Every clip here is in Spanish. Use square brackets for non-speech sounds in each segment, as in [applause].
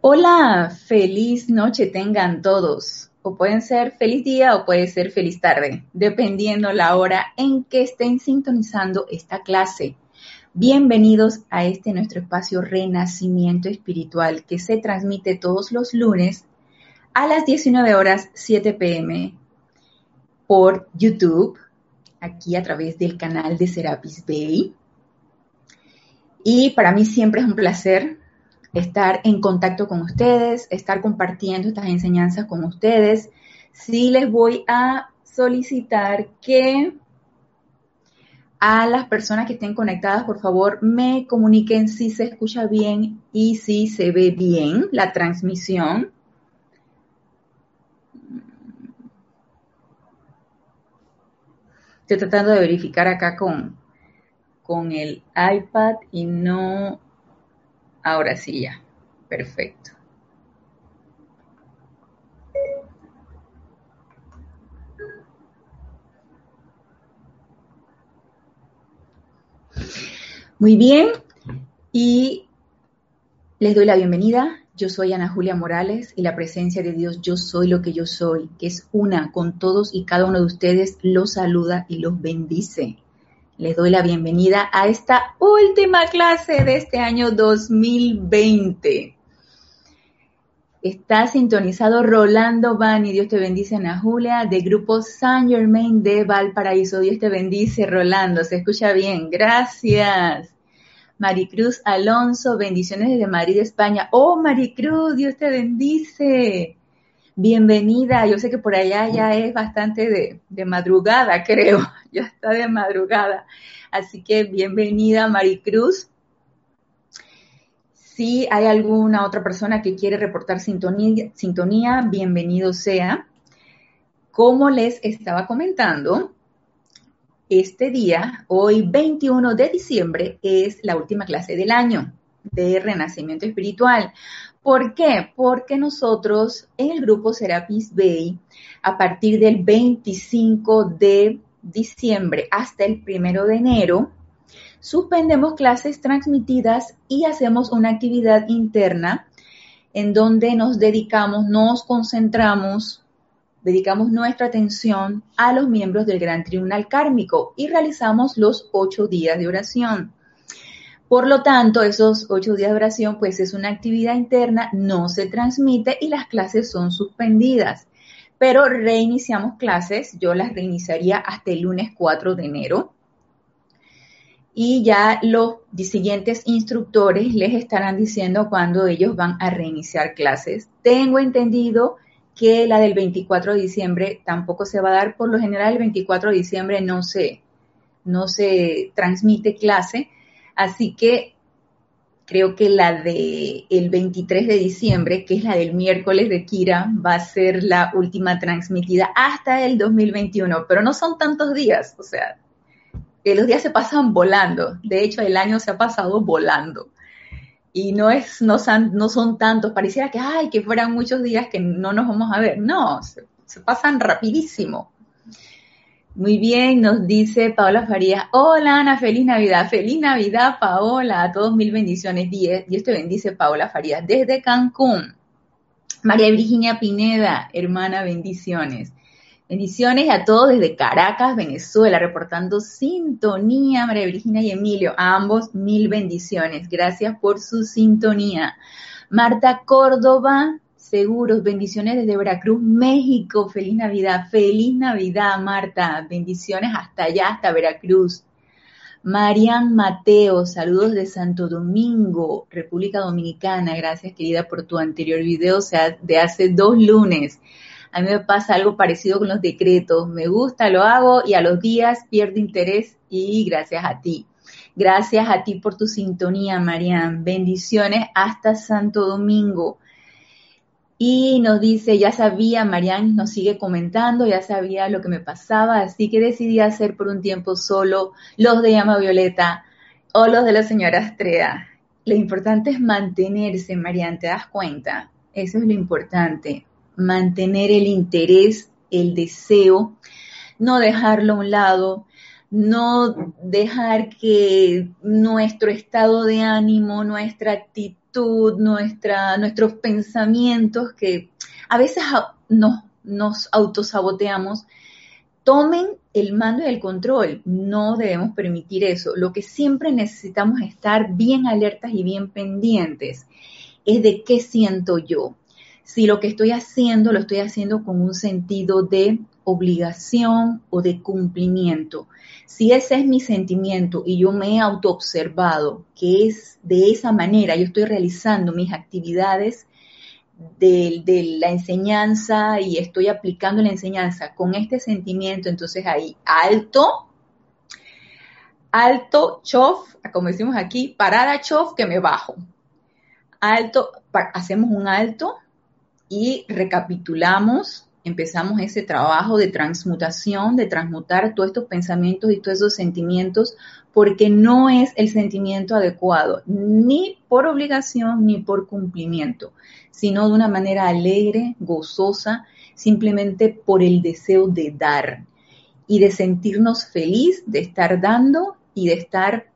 Hola, feliz noche tengan todos. O pueden ser feliz día o puede ser feliz tarde, dependiendo la hora en que estén sintonizando esta clase. Bienvenidos a este nuestro espacio Renacimiento Espiritual que se transmite todos los lunes a las 19 horas 7 pm por YouTube, aquí a través del canal de Serapis Bay. Y para mí siempre es un placer estar en contacto con ustedes, estar compartiendo estas enseñanzas con ustedes. Sí les voy a solicitar que a las personas que estén conectadas, por favor, me comuniquen si se escucha bien y si se ve bien la transmisión. Estoy tratando de verificar acá con, con el iPad y no Ahora sí ya. Perfecto. Muy bien, y les doy la bienvenida. Yo soy Ana Julia Morales y la presencia de Dios, yo soy lo que yo soy, que es una con todos y cada uno de ustedes, los saluda y los bendice les doy la bienvenida a esta última clase de este año 2020. Está sintonizado Rolando Bani, Dios te bendice, Ana Julia, de Grupo San Germain de Valparaíso. Dios te bendice, Rolando, se escucha bien, gracias. Maricruz Alonso, bendiciones desde Madrid, España. Oh, Maricruz, Dios te bendice. Bienvenida, yo sé que por allá ya es bastante de, madrugada, [laughs] creo ya está de madrugada. Así que bienvenida Maricruz. Si hay alguna otra persona que quiere reportar sintonía, sintonía, bienvenido sea. Como les estaba comentando, este día, hoy 21 de diciembre, es la última clase del año de Renacimiento Espiritual. ¿Por qué? Porque nosotros en el grupo Serapis Bay, a partir del 25 de diciembre hasta el primero de enero, suspendemos clases transmitidas y hacemos una actividad interna en donde nos dedicamos, nos concentramos, dedicamos nuestra atención a los miembros del Gran Tribunal Kármico y realizamos los ocho días de oración. Por lo tanto, esos ocho días de oración, pues es una actividad interna, no se transmite y las clases son suspendidas pero reiniciamos clases, yo las reiniciaría hasta el lunes 4 de enero. Y ya los siguientes instructores les estarán diciendo cuándo ellos van a reiniciar clases. Tengo entendido que la del 24 de diciembre tampoco se va a dar. Por lo general, el 24 de diciembre no se, no se transmite clase. Así que creo que la de el 23 de diciembre, que es la del miércoles de Kira, va a ser la última transmitida hasta el 2021, pero no son tantos días, o sea, los días se pasan volando. De hecho, el año se ha pasado volando. Y no es, no son, no son tantos, pareciera que, ay, que fueran muchos días que no nos vamos a ver. No, se pasan rapidísimo. Muy bien, nos dice Paola Farías. Hola Ana, feliz Navidad. Feliz Navidad, Paola. A todos mil bendiciones. Dios te bendice, Paola Farías. Desde Cancún. María Virginia Pineda, hermana, bendiciones. Bendiciones a todos desde Caracas, Venezuela, reportando sintonía, María Virginia y Emilio. A ambos mil bendiciones. Gracias por su sintonía. Marta Córdoba, Seguros, bendiciones desde Veracruz, México. Feliz Navidad, feliz Navidad, Marta. Bendiciones hasta allá, hasta Veracruz. Marian Mateo, saludos de Santo Domingo, República Dominicana. Gracias, querida, por tu anterior video, o sea, de hace dos lunes. A mí me pasa algo parecido con los decretos. Me gusta, lo hago y a los días pierdo interés y gracias a ti. Gracias a ti por tu sintonía, Marian. Bendiciones hasta Santo Domingo. Y nos dice, ya sabía, Marian nos sigue comentando, ya sabía lo que me pasaba, así que decidí hacer por un tiempo solo los de llama violeta o los de la señora Estrella. Lo importante es mantenerse, Marian, ¿te das cuenta? Eso es lo importante, mantener el interés, el deseo, no dejarlo a un lado, no dejar que nuestro estado de ánimo, nuestra actitud, nuestra, nuestros pensamientos que a veces nos, nos autosaboteamos, tomen el mando y el control. No debemos permitir eso. Lo que siempre necesitamos estar bien alertas y bien pendientes es de qué siento yo. Si lo que estoy haciendo lo estoy haciendo con un sentido de obligación o de cumplimiento. Si ese es mi sentimiento y yo me he autoobservado que es de esa manera, yo estoy realizando mis actividades de, la enseñanza y estoy aplicando la enseñanza con este sentimiento, entonces ahí alto, alto, chof, como decimos aquí, parada, chof, que me bajo. Alto, hacemos un alto y recapitulamos empezamos ese trabajo de transmutación, de transmutar todos estos pensamientos y todos esos sentimientos, porque no es el sentimiento adecuado, ni por obligación ni por cumplimiento, sino de una manera alegre, gozosa, simplemente por el deseo de dar y de sentirnos feliz de estar dando y de estar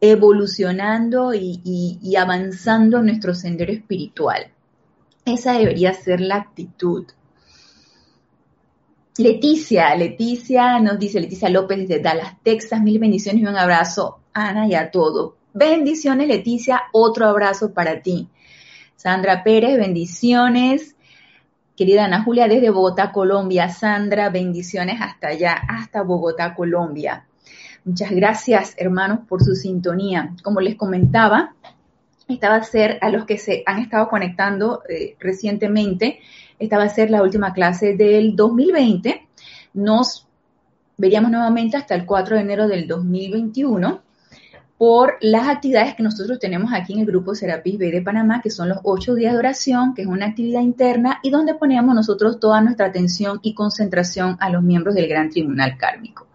evolucionando y, y avanzando en nuestro sendero espiritual. Esa debería ser la actitud. Leticia, Leticia nos dice, Leticia López desde Dallas, Texas, mil bendiciones y un abrazo, Ana, y a todo. Bendiciones, Leticia, otro abrazo para ti. Sandra Pérez, bendiciones. Querida Ana Julia, desde Bogotá, Colombia. Sandra, bendiciones hasta allá, hasta Bogotá, Colombia. Muchas gracias, hermanos, por su sintonía. Como les comentaba, esta va a ser a los que se han estado conectando eh, recientemente esta va a ser la última clase del 2020. Nos veríamos nuevamente hasta el 4 de enero del 2021 por las actividades que nosotros tenemos aquí en el grupo Serapis B de Panamá, que son los ocho días de oración, que es una actividad interna y donde ponemos nosotros toda nuestra atención y concentración a los miembros del Gran Tribunal Kármico.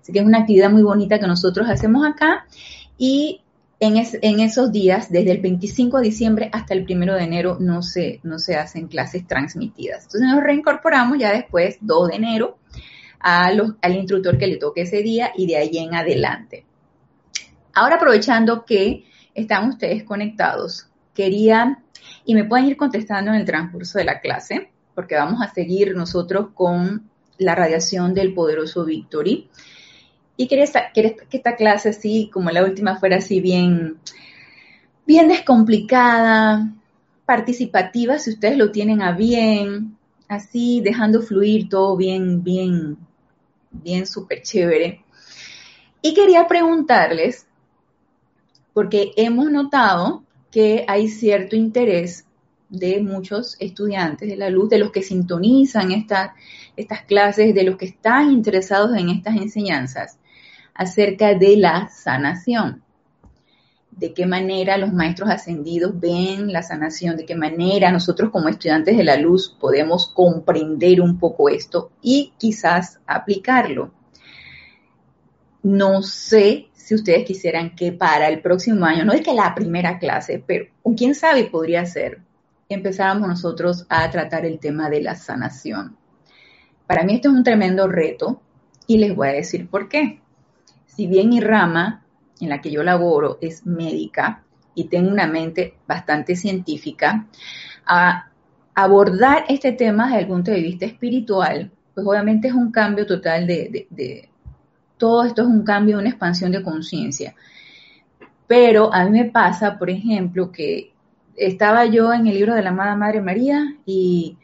Así que es una actividad muy bonita que nosotros hacemos acá y en, esos días, desde el 25 de diciembre hasta el 1 de enero, no se, no se hacen clases transmitidas. Entonces nos reincorporamos ya después, 2 de enero, al instructor que le toque ese día y de ahí en adelante. Ahora aprovechando que están ustedes conectados, quería, y me pueden ir contestando en el transcurso de la clase, porque vamos a seguir nosotros con la radiación del poderoso Victory. Y quería, que esta clase así, como la última, fuera así bien, bien descomplicada, participativa, si ustedes lo tienen a bien, así dejando fluir todo bien, bien, bien súper chévere. Y quería preguntarles, porque hemos notado que hay cierto interés de muchos estudiantes de la luz, de los que sintonizan estas clases, de los que están interesados en estas enseñanzas, acerca de la sanación. De qué manera los maestros ascendidos ven la sanación, de qué manera nosotros como estudiantes de la luz podemos comprender un poco esto y quizás aplicarlo. No sé si ustedes quisieran que para el próximo año, no es que la primera clase, pero quién sabe podría ser, empezáramos nosotros a tratar el tema de la sanación. Para mí esto es un tremendo reto y les voy a decir por qué si bien mi rama en la que yo laboro es médica y tengo una mente bastante científica, a abordar este tema desde el punto de vista espiritual, pues obviamente es un cambio total de, todo esto es un cambio, una expansión de conciencia. Pero a mí me pasa, por ejemplo, que estaba yo en el libro de la amada Madre María y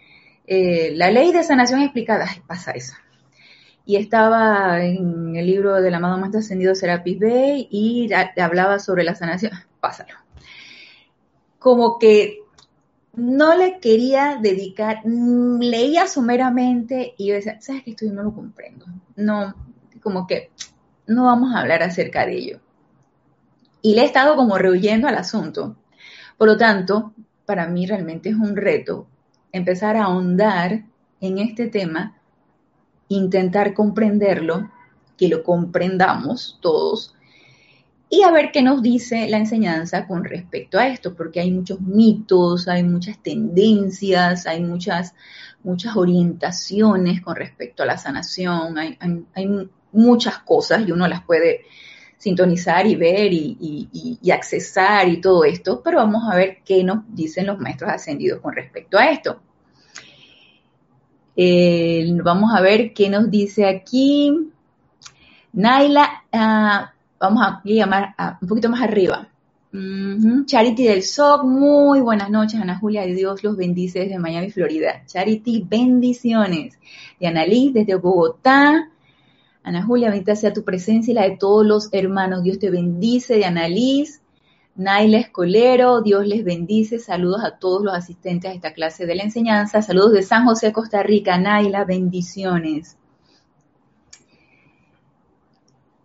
eh, la ley de sanación explicada, pasa eso y estaba en el libro del amado Maestro Ascendido Serapis Bey y hablaba sobre la sanación. [laughs] Pásalo. Como que no le quería dedicar, leía someramente y yo decía, ¿sabes qué? Esto yo no lo comprendo. No, como que no vamos a hablar acerca de ello. Y le he estado como rehuyendo al asunto. Por lo tanto, para mí realmente es un reto empezar a ahondar en este tema intentar comprenderlo, que lo comprendamos todos y a ver qué nos dice la enseñanza con respecto a esto, porque hay muchos mitos, hay muchas tendencias, hay muchas, muchas orientaciones con respecto a la sanación, hay, muchas cosas y uno las puede sintonizar y ver y, accesar y todo esto, pero vamos a ver qué nos dicen los maestros ascendidos con respecto a esto. Eh, vamos a ver qué nos dice aquí. Naila, ah, vamos a llamar un poquito más arriba. Charity del SOC, muy buenas noches, Ana Julia, Dios los bendice desde Miami, Florida. Charity, bendiciones. De Annalise desde Bogotá. Ana Julia, bendita sea tu presencia y la de todos los hermanos. Dios te bendice, de Annalise. Naila Escolero, Dios les bendice. Saludos a todos los asistentes a esta clase de la enseñanza. Saludos de San José, Costa Rica. Naila, bendiciones.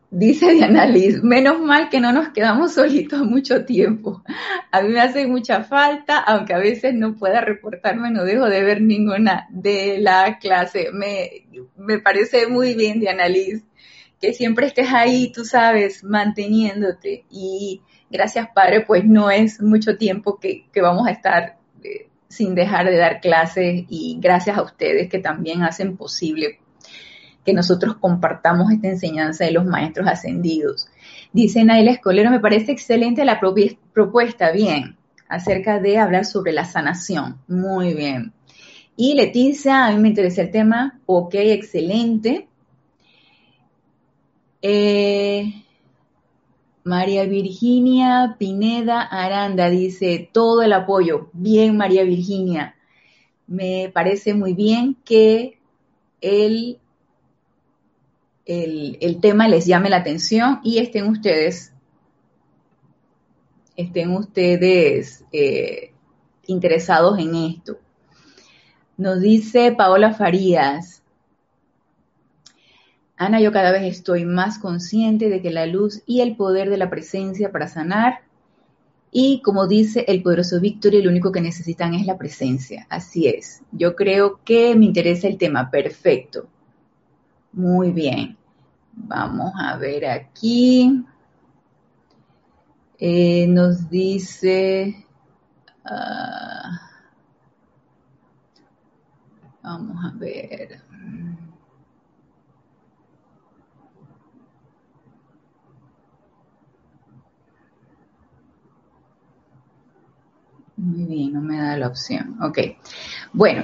Dice Diana Liz, menos mal que no nos quedamos solitos mucho tiempo. A mí me hace mucha falta, aunque a veces no pueda reportarme, no dejo de ver ninguna de la clase. Me, me parece muy bien, Diana Liz, que siempre estés ahí, tú sabes, manteniéndote. Y gracias, Padre, pues no es mucho tiempo que, vamos a estar eh, sin dejar de dar clases y gracias a ustedes que también hacen posible que nosotros compartamos esta enseñanza de los maestros ascendidos. Dice Naila Escolero, me parece excelente la propuesta, bien, acerca de hablar sobre la sanación. Muy bien. Y Leticia, a mí me interesa el tema, ok, excelente. Eh, María Virginia Pineda Aranda dice, todo el apoyo. Bien, María Virginia. Me parece muy bien que el el, tema les llame la atención y estén ustedes, estén ustedes eh, interesados en esto. Nos dice Paola Farías, Ana, yo cada vez estoy más consciente de que la luz y el poder de la presencia para sanar y como dice el poderoso Víctor, lo único que necesitan es la presencia. Así es. Yo creo que me interesa el tema. Perfecto. Muy bien. Vamos a ver aquí. Eh, nos dice... Ah, vamos a ver. Muy bien, no me da la opción. Ok. Bueno,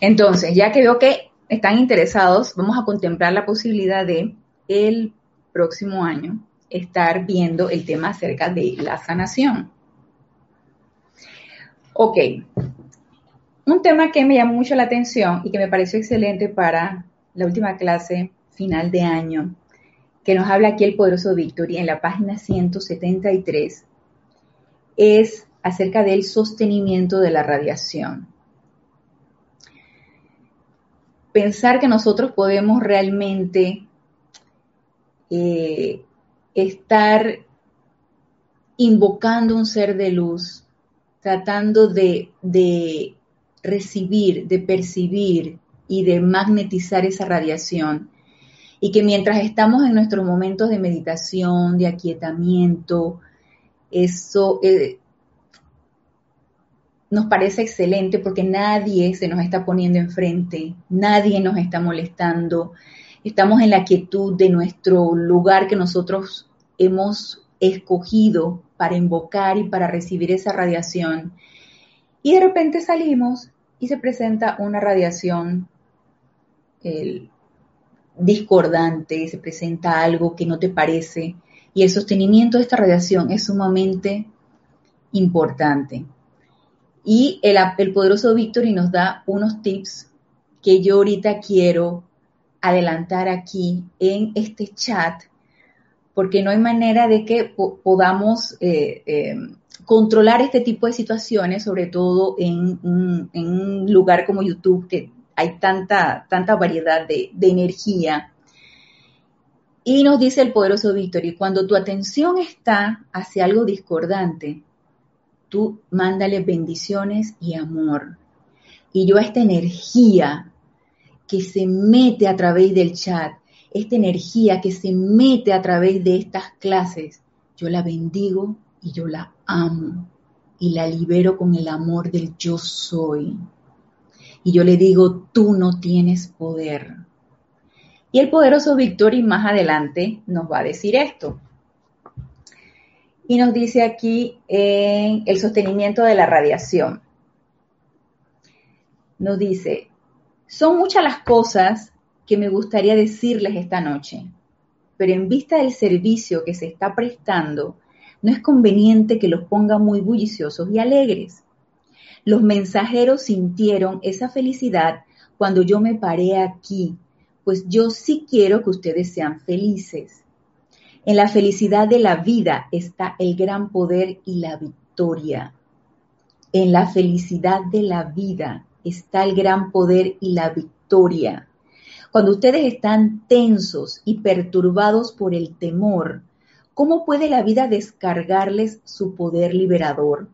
entonces, ya que veo que están interesados, vamos a contemplar la posibilidad de el próximo año estar viendo el tema acerca de la sanación. Ok, un tema que me llamó mucho la atención y que me pareció excelente para la última clase final de año, que nos habla aquí el poderoso Victory en la página 173, es acerca del sostenimiento de la radiación pensar que nosotros podemos realmente eh, estar invocando un ser de luz, tratando de, de recibir, de percibir y de magnetizar esa radiación. Y que mientras estamos en nuestros momentos de meditación, de aquietamiento, eso, eh, nos parece excelente porque nadie se nos está poniendo enfrente, nadie nos está molestando, estamos en la quietud de nuestro lugar que nosotros hemos escogido para invocar y para recibir esa radiación. Y de repente salimos y se presenta una radiación discordante, se presenta algo que no te parece y el sostenimiento de esta radiación es sumamente importante. Y el, poderoso Victory nos da unos tips que yo ahorita quiero adelantar aquí en este chat, porque no hay manera de que podamos eh, eh, controlar este tipo de situaciones, sobre todo en, un lugar como YouTube, que hay tanta, tanta variedad de, de energía. Y nos dice el poderoso Victory, cuando tu atención está hacia algo discordante, tú mándale bendiciones y amor. Y yo esta energía que se mete a través del chat, esta energía que se mete a través de estas clases, yo la bendigo y yo la amo y la libero con el amor del yo soy. Y yo le digo, tú no tienes poder. Y el poderoso Victory más adelante nos va a decir esto. Y nos dice aquí en el sostenimiento de la radiación. Nos dice, son muchas las cosas que me gustaría decirles esta noche, pero en vista del servicio que se está prestando, no es conveniente que los ponga muy bulliciosos y alegres. Los mensajeros sintieron esa felicidad cuando yo me paré aquí, pues yo sí quiero que ustedes sean felices. En la felicidad de la vida está el gran poder y la victoria. En la felicidad de la vida está el gran poder y la victoria. Cuando ustedes están tensos y perturbados por el temor, ¿cómo puede la vida descargarles su poder liberador?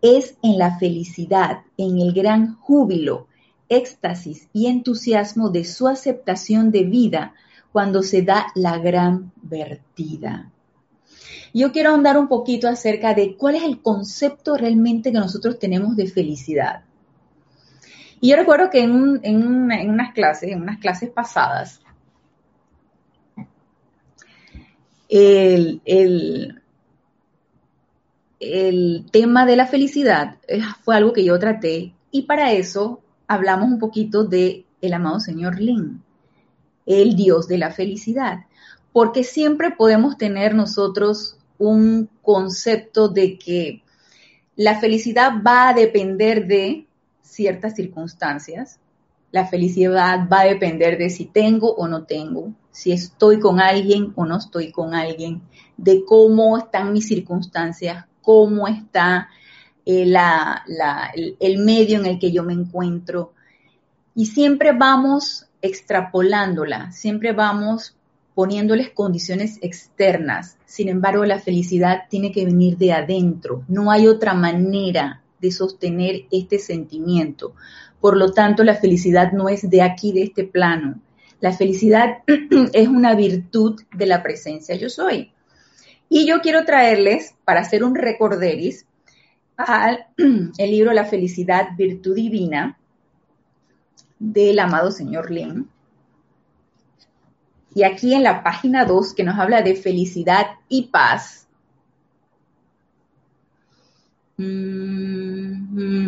Es en la felicidad, en el gran júbilo, éxtasis y entusiasmo de su aceptación de vida cuando se da la gran vertida. Yo quiero andar un poquito acerca de cuál es el concepto realmente que nosotros tenemos de felicidad. Y yo recuerdo que en, unas clases, en unas clases pasadas, el, el tema de la felicidad eh, fue algo que yo traté y para eso hablamos un poquito de el amado señor Lin, el Dios de la felicidad, porque siempre podemos tener nosotros un concepto de que la felicidad va a depender de ciertas circunstancias, la felicidad va a depender de si tengo o no tengo, si estoy con alguien o no estoy con alguien, de cómo están mis circunstancias, cómo está eh, el, medio en el que yo me encuentro. Y siempre vamos extrapolándola, siempre vamos poniéndoles condiciones externas. Sin embargo, la felicidad tiene que venir de adentro. No hay otra manera de sostener este sentimiento. Por lo tanto, la felicidad no es de aquí, de este plano. La felicidad [clears throat] es una virtud de la presencia yo soy. Y yo quiero traerles, para hacer un recorderis, al [clears throat] el libro La felicidad, virtud divina del amado señor Lin. Y aquí en la página 2 que nos habla de felicidad y paz. Mm,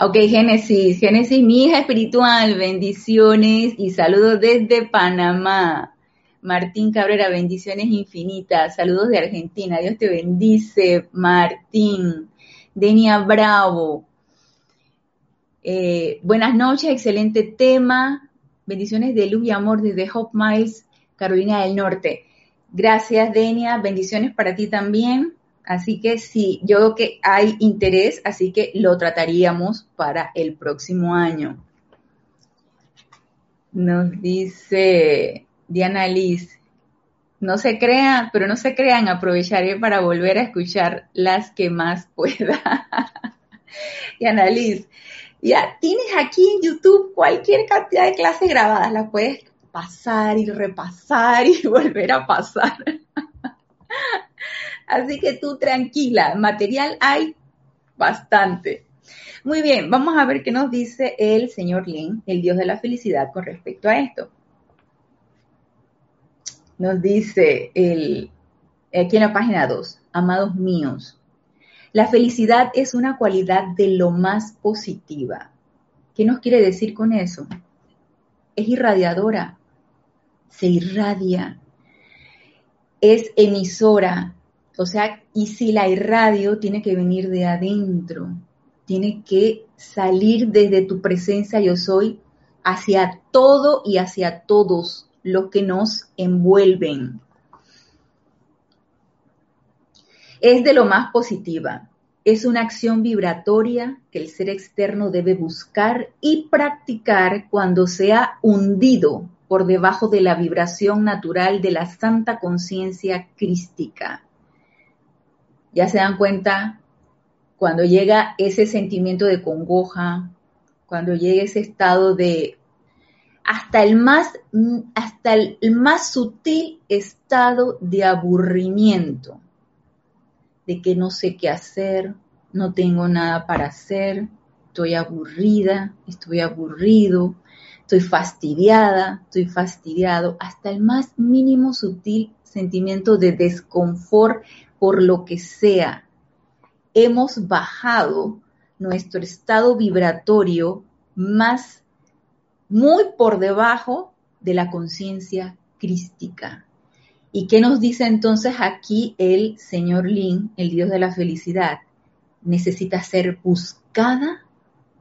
ok, Génesis, Génesis, mi hija espiritual, bendiciones y saludos desde Panamá. Martín Cabrera, bendiciones infinitas, saludos de Argentina, Dios te bendice, Martín. Denia Bravo. Eh, buenas noches, excelente tema. Bendiciones de luz y amor desde Hope Miles, Carolina del Norte. Gracias, Denia. Bendiciones para ti también. Así que sí, yo creo que hay interés, así que lo trataríamos para el próximo año. Nos dice Diana Liz, no se crean, pero no se crean, aprovecharé para volver a escuchar las que más pueda. [laughs] y Annalise, ya tienes aquí en YouTube cualquier cantidad de clases grabadas, las puedes pasar y repasar [laughs] y volver a pasar. [laughs] Así que tú tranquila, material hay bastante. Muy bien, vamos a ver qué nos dice el señor Lin, el Dios de la felicidad, con respecto a esto. Nos dice el, aquí en la página 2, amados míos, la felicidad es una cualidad de lo más positiva. ¿Qué nos quiere decir con eso? Es irradiadora, se irradia, es emisora, o sea, y si la irradio tiene que venir de adentro, tiene que salir desde tu presencia yo soy hacia todo y hacia todos lo que nos envuelven. Es de lo más positiva. Es una acción vibratoria que el ser externo debe buscar y practicar cuando sea hundido por debajo de la vibración natural de la santa conciencia crística. Ya se dan cuenta, cuando llega ese sentimiento de congoja, cuando llega ese estado de hasta el más, hasta el más sutil estado de aburrimiento, de que no sé qué hacer, no tengo nada para hacer, estoy aburrida, estoy aburrido, estoy fastidiada, estoy fastidiado, hasta el más mínimo sutil sentimiento de desconfort por lo que sea, hemos bajado nuestro estado vibratorio más muy por debajo de la conciencia crística. ¿Y qué nos dice entonces aquí el señor Lin, el Dios de la felicidad? Necesita ser buscada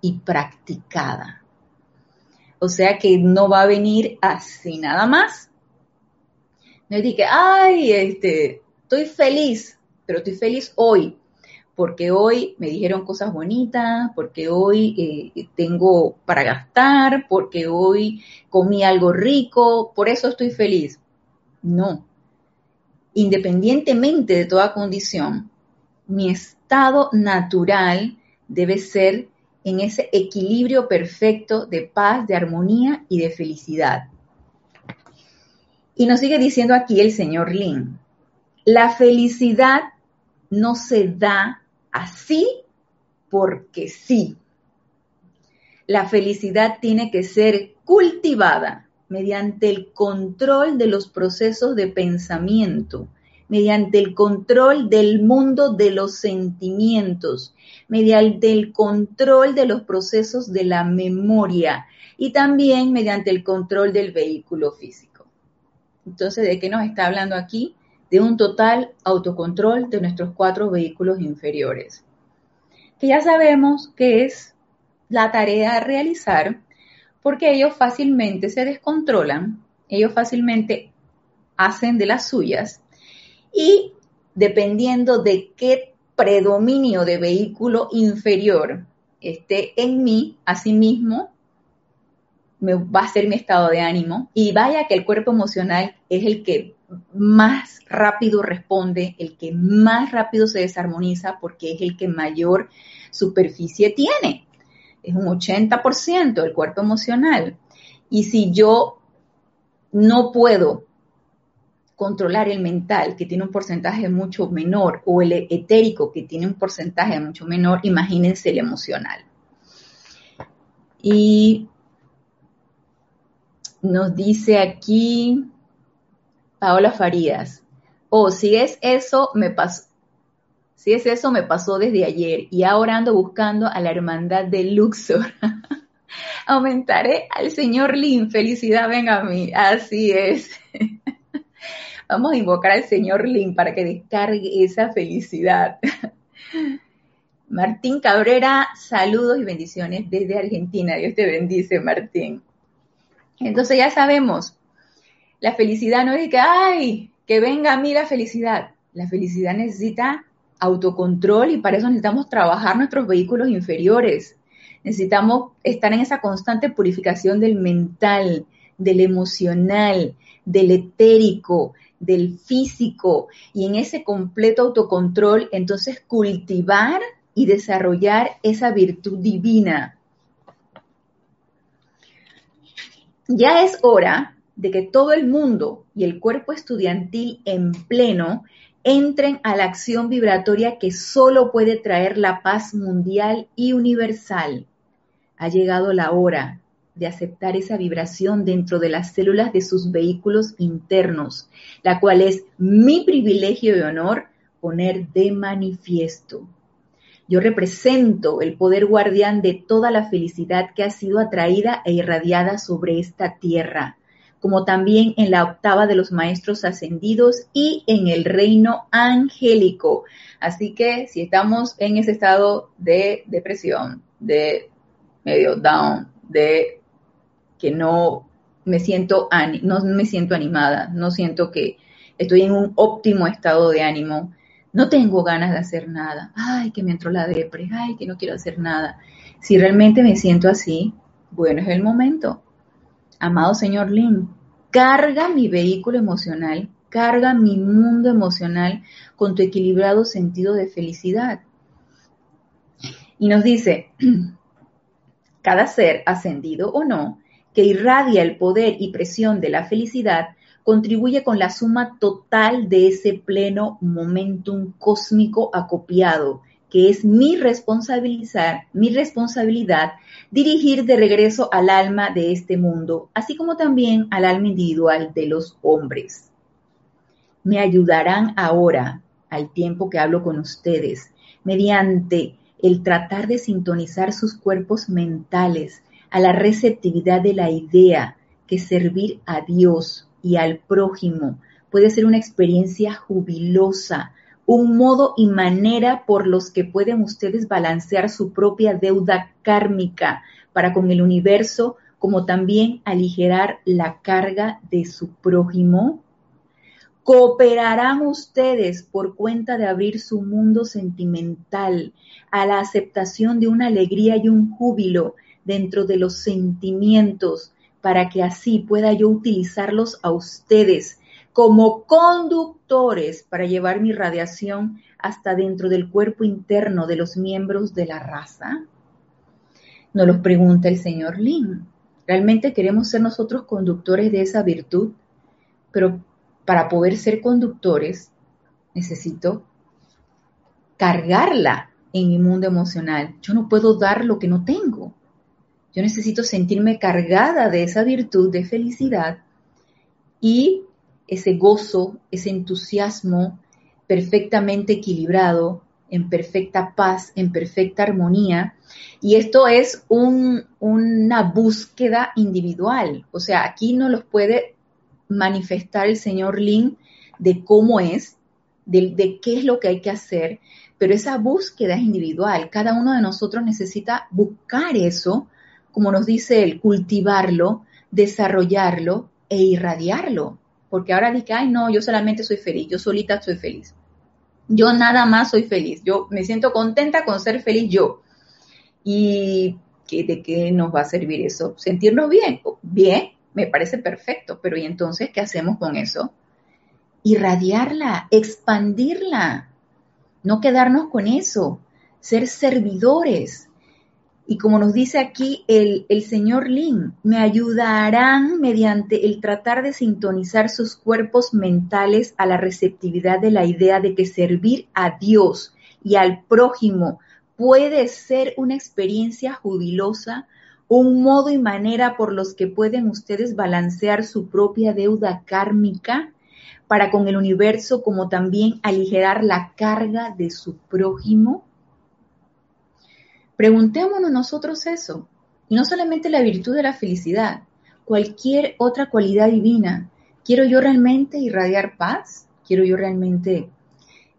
y practicada. O sea que no va a venir así nada más. No es que, ay, este, estoy feliz, pero estoy feliz hoy, porque hoy me dijeron cosas bonitas, porque hoy eh, tengo para gastar, porque hoy comí algo rico, por eso estoy feliz. No. Independientemente de toda condición, mi estado natural debe ser en ese equilibrio perfecto de paz, de armonía y de felicidad. Y nos sigue diciendo aquí el señor Lin, la felicidad no se da así porque sí. La felicidad tiene que ser cultivada mediante el control de los procesos de pensamiento, mediante el control del mundo de los sentimientos, mediante el control de los procesos de la memoria y también mediante el control del vehículo físico. Entonces, ¿de qué nos está hablando aquí? De un total autocontrol de nuestros cuatro vehículos inferiores, que ya sabemos que es la tarea a realizar porque ellos fácilmente se descontrolan, ellos fácilmente hacen de las suyas y dependiendo de qué predominio de vehículo inferior esté en mí, asimismo, me va a ser mi estado de ánimo. Y vaya que el cuerpo emocional es el que más rápido responde, el que más rápido se desarmoniza, porque es el que mayor superficie tiene. Es un 80% el cuerpo emocional. Y si yo no puedo controlar el mental, que tiene un porcentaje mucho menor, o el etérico, que tiene un porcentaje mucho menor, imagínense el emocional. Y nos dice aquí Paola Farías, oh, si es eso, me pasó. Si es eso, me pasó desde ayer y ahora ando buscando a la hermandad de Luxor. [laughs] Aumentaré al señor Lin. Felicidad, venga a mí. Así es. [laughs] Vamos a invocar al señor Lin para que descargue esa felicidad. [laughs] Martín Cabrera, saludos y bendiciones desde Argentina. Dios te bendice, Martín. Entonces ya sabemos, la felicidad no es que, ay, que venga a mí la felicidad. La felicidad necesita autocontrol y para eso necesitamos trabajar nuestros vehículos inferiores. Necesitamos estar en esa constante purificación del mental, del emocional, del etérico, del físico y en ese completo autocontrol, entonces cultivar y desarrollar esa virtud divina. Ya es hora de que todo el mundo y el cuerpo estudiantil en pleno entren a la acción vibratoria que solo puede traer la paz mundial y universal. Ha llegado la hora de aceptar esa vibración dentro de las células de sus vehículos internos, la cual es mi privilegio y honor poner de manifiesto. Yo represento el poder guardián de toda la felicidad que ha sido atraída e irradiada sobre esta tierra, como también en la octava de los maestros ascendidos y en el reino angélico. Así que si estamos en ese estado de depresión, de medio down, de que no me siento, no me siento animada, no siento que estoy en un óptimo estado de ánimo, no tengo ganas de hacer nada, ay, que me entró la depre, ay, que no quiero hacer nada. Si realmente me siento así, bueno, es el momento. Amado señor Lin, carga mi vehículo emocional, carga mi mundo emocional con tu equilibrado sentido de felicidad. Y nos dice, [clears throat] cada ser ascendido o no, que irradia el poder y presión de la felicidad, contribuye con la suma total de ese pleno momentum cósmico acopiado, que es mi, responsabilizar, mi responsabilidad dirigir de regreso al alma de este mundo, así como también al alma individual de los hombres. Me ayudarán ahora al tiempo que hablo con ustedes, mediante el tratar de sintonizar sus cuerpos mentales a la receptividad de la idea que servir a Dios y al prójimo puede ser una experiencia jubilosa, un modo y manera por los que pueden ustedes balancear su propia deuda kármica para con el universo, como también aligerar la carga de su prójimo? Cooperarán ustedes por cuenta de abrir su mundo sentimental a la aceptación de una alegría y un júbilo dentro de los sentimientos para que así pueda yo utilizarlos a ustedes como conductores para llevar mi radiación hasta dentro del cuerpo interno de los miembros de la raza? Nos lo pregunta el señor Lin. ¿Realmente queremos ser nosotros conductores de esa virtud? Pero para poder ser conductores necesito cargarla en mi mundo emocional. Yo no puedo dar lo que no tengo. Yo necesito sentirme cargada de esa virtud de felicidad y ese gozo, ese entusiasmo perfectamente equilibrado, en perfecta paz, en perfecta armonía. Y esto es una búsqueda individual. O sea, aquí no los puede manifestar el señor Lin de cómo es, de, de qué es lo que hay que hacer, pero esa búsqueda es individual. Cada uno de nosotros necesita buscar eso, como nos dice él, cultivarlo, desarrollarlo e irradiarlo porque ahora dije, ay, no, yo solamente soy feliz, yo solita soy feliz. Yo nada más soy feliz, yo me siento contenta con ser feliz yo. ¿Y de qué nos va a servir eso? Sentirnos bien. Bien, me parece perfecto, pero ¿y entonces qué hacemos con eso? Irradiarla, expandirla, no quedarnos con eso, ser servidores, y como nos dice aquí el, señor Lin, me ayudarán mediante el tratar de sintonizar sus cuerpos mentales a la receptividad de la idea de que servir a Dios y al prójimo puede ser una experiencia jubilosa, un modo y manera por los que pueden ustedes balancear su propia deuda kármica para con el universo, como también aligerar la carga de su prójimo. Preguntémonos nosotros eso. Y no solamente la virtud de la felicidad, cualquier otra cualidad divina. ¿Quiero yo realmente irradiar paz? ¿Quiero yo realmente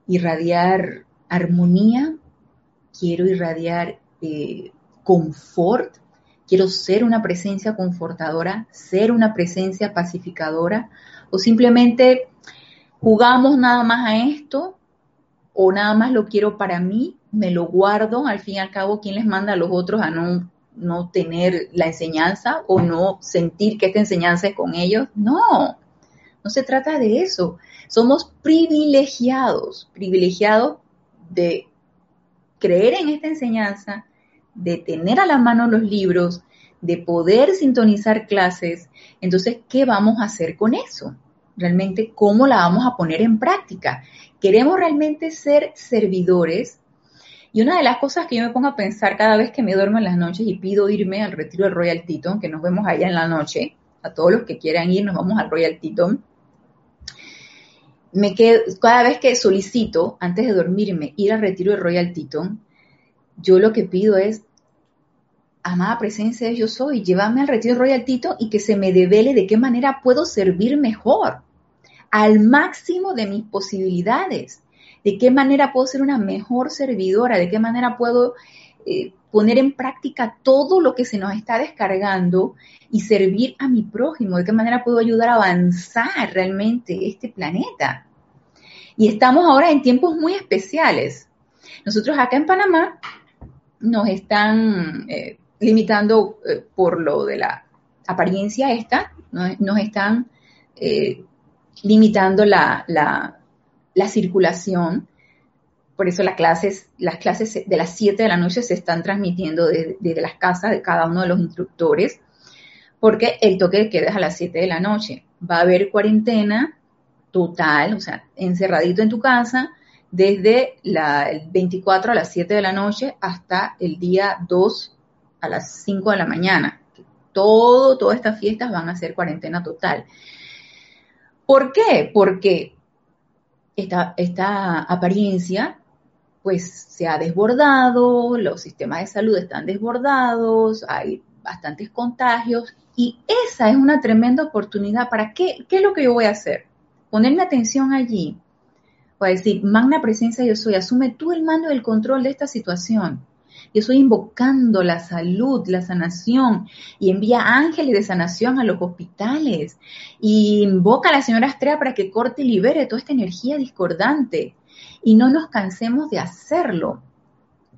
irradiar armonía? ¿Quiero irradiar eh, confort? ¿Quiero ser una presencia confortadora? ¿Ser una presencia pacificadora? ¿O simplemente jugamos nada más a esto? ¿O nada más lo quiero para mí? Me lo guardo, al fin y al cabo, ¿quién les manda a los otros a no, no tener la enseñanza o no sentir que esta enseñanza es con ellos? No, no se trata de eso. Somos privilegiados, privilegiados de creer en esta enseñanza, de tener a la mano los libros, de poder sintonizar clases. Entonces, ¿qué vamos a hacer con eso? Realmente, ¿cómo la vamos a poner en práctica? ¿Queremos realmente ser servidores y una de las cosas que yo me pongo a pensar cada vez que me duermo en las noches y pido irme al retiro del Royal Teton, que nos vemos allá en la noche, a todos los que quieran ir, nos vamos al Royal Teton. Me quedo, cada vez que solicito, antes de dormirme, ir al retiro del Royal Teton, yo lo que pido es, amada presencia de yo soy, llévame al retiro Royal Teton y que se me devele de qué manera puedo servir mejor, al máximo de mis posibilidades de qué manera puedo ser una mejor servidora, de qué manera puedo eh, poner en práctica todo lo que se nos está descargando y servir a mi prójimo, de qué manera puedo ayudar a avanzar realmente este planeta. Y estamos ahora en tiempos muy especiales. Nosotros acá en Panamá nos están eh, limitando eh, por lo de la apariencia esta, nos, están limitando la, la circulación. Por eso las clases, las clases de las 7 de la noche se están transmitiendo desde, las casas de cada uno de los instructores, porque el toque de queda es a las 7 de la noche. Va a haber cuarentena total, o sea, encerradito en tu casa, desde la, el 24 a las 7 de la noche hasta el día 2 a las 5 de la mañana. Todo, todas estas fiestas van a ser cuarentena total. ¿Por qué? Porque esta, esta apariencia pues se ha desbordado, los sistemas de salud están desbordados, hay bastantes contagios y esa es una tremenda oportunidad para qué, qué es lo que yo voy a hacer. Ponerme atención allí. A decir, magna presencia yo soy, asume tú el mando del control de esta situación. Yo estoy invocando la salud, la sanación y envía ángeles de sanación a los hospitales y invoca a la señora Estrella para que corte y libere toda esta energía discordante y no nos cansemos de hacerlo.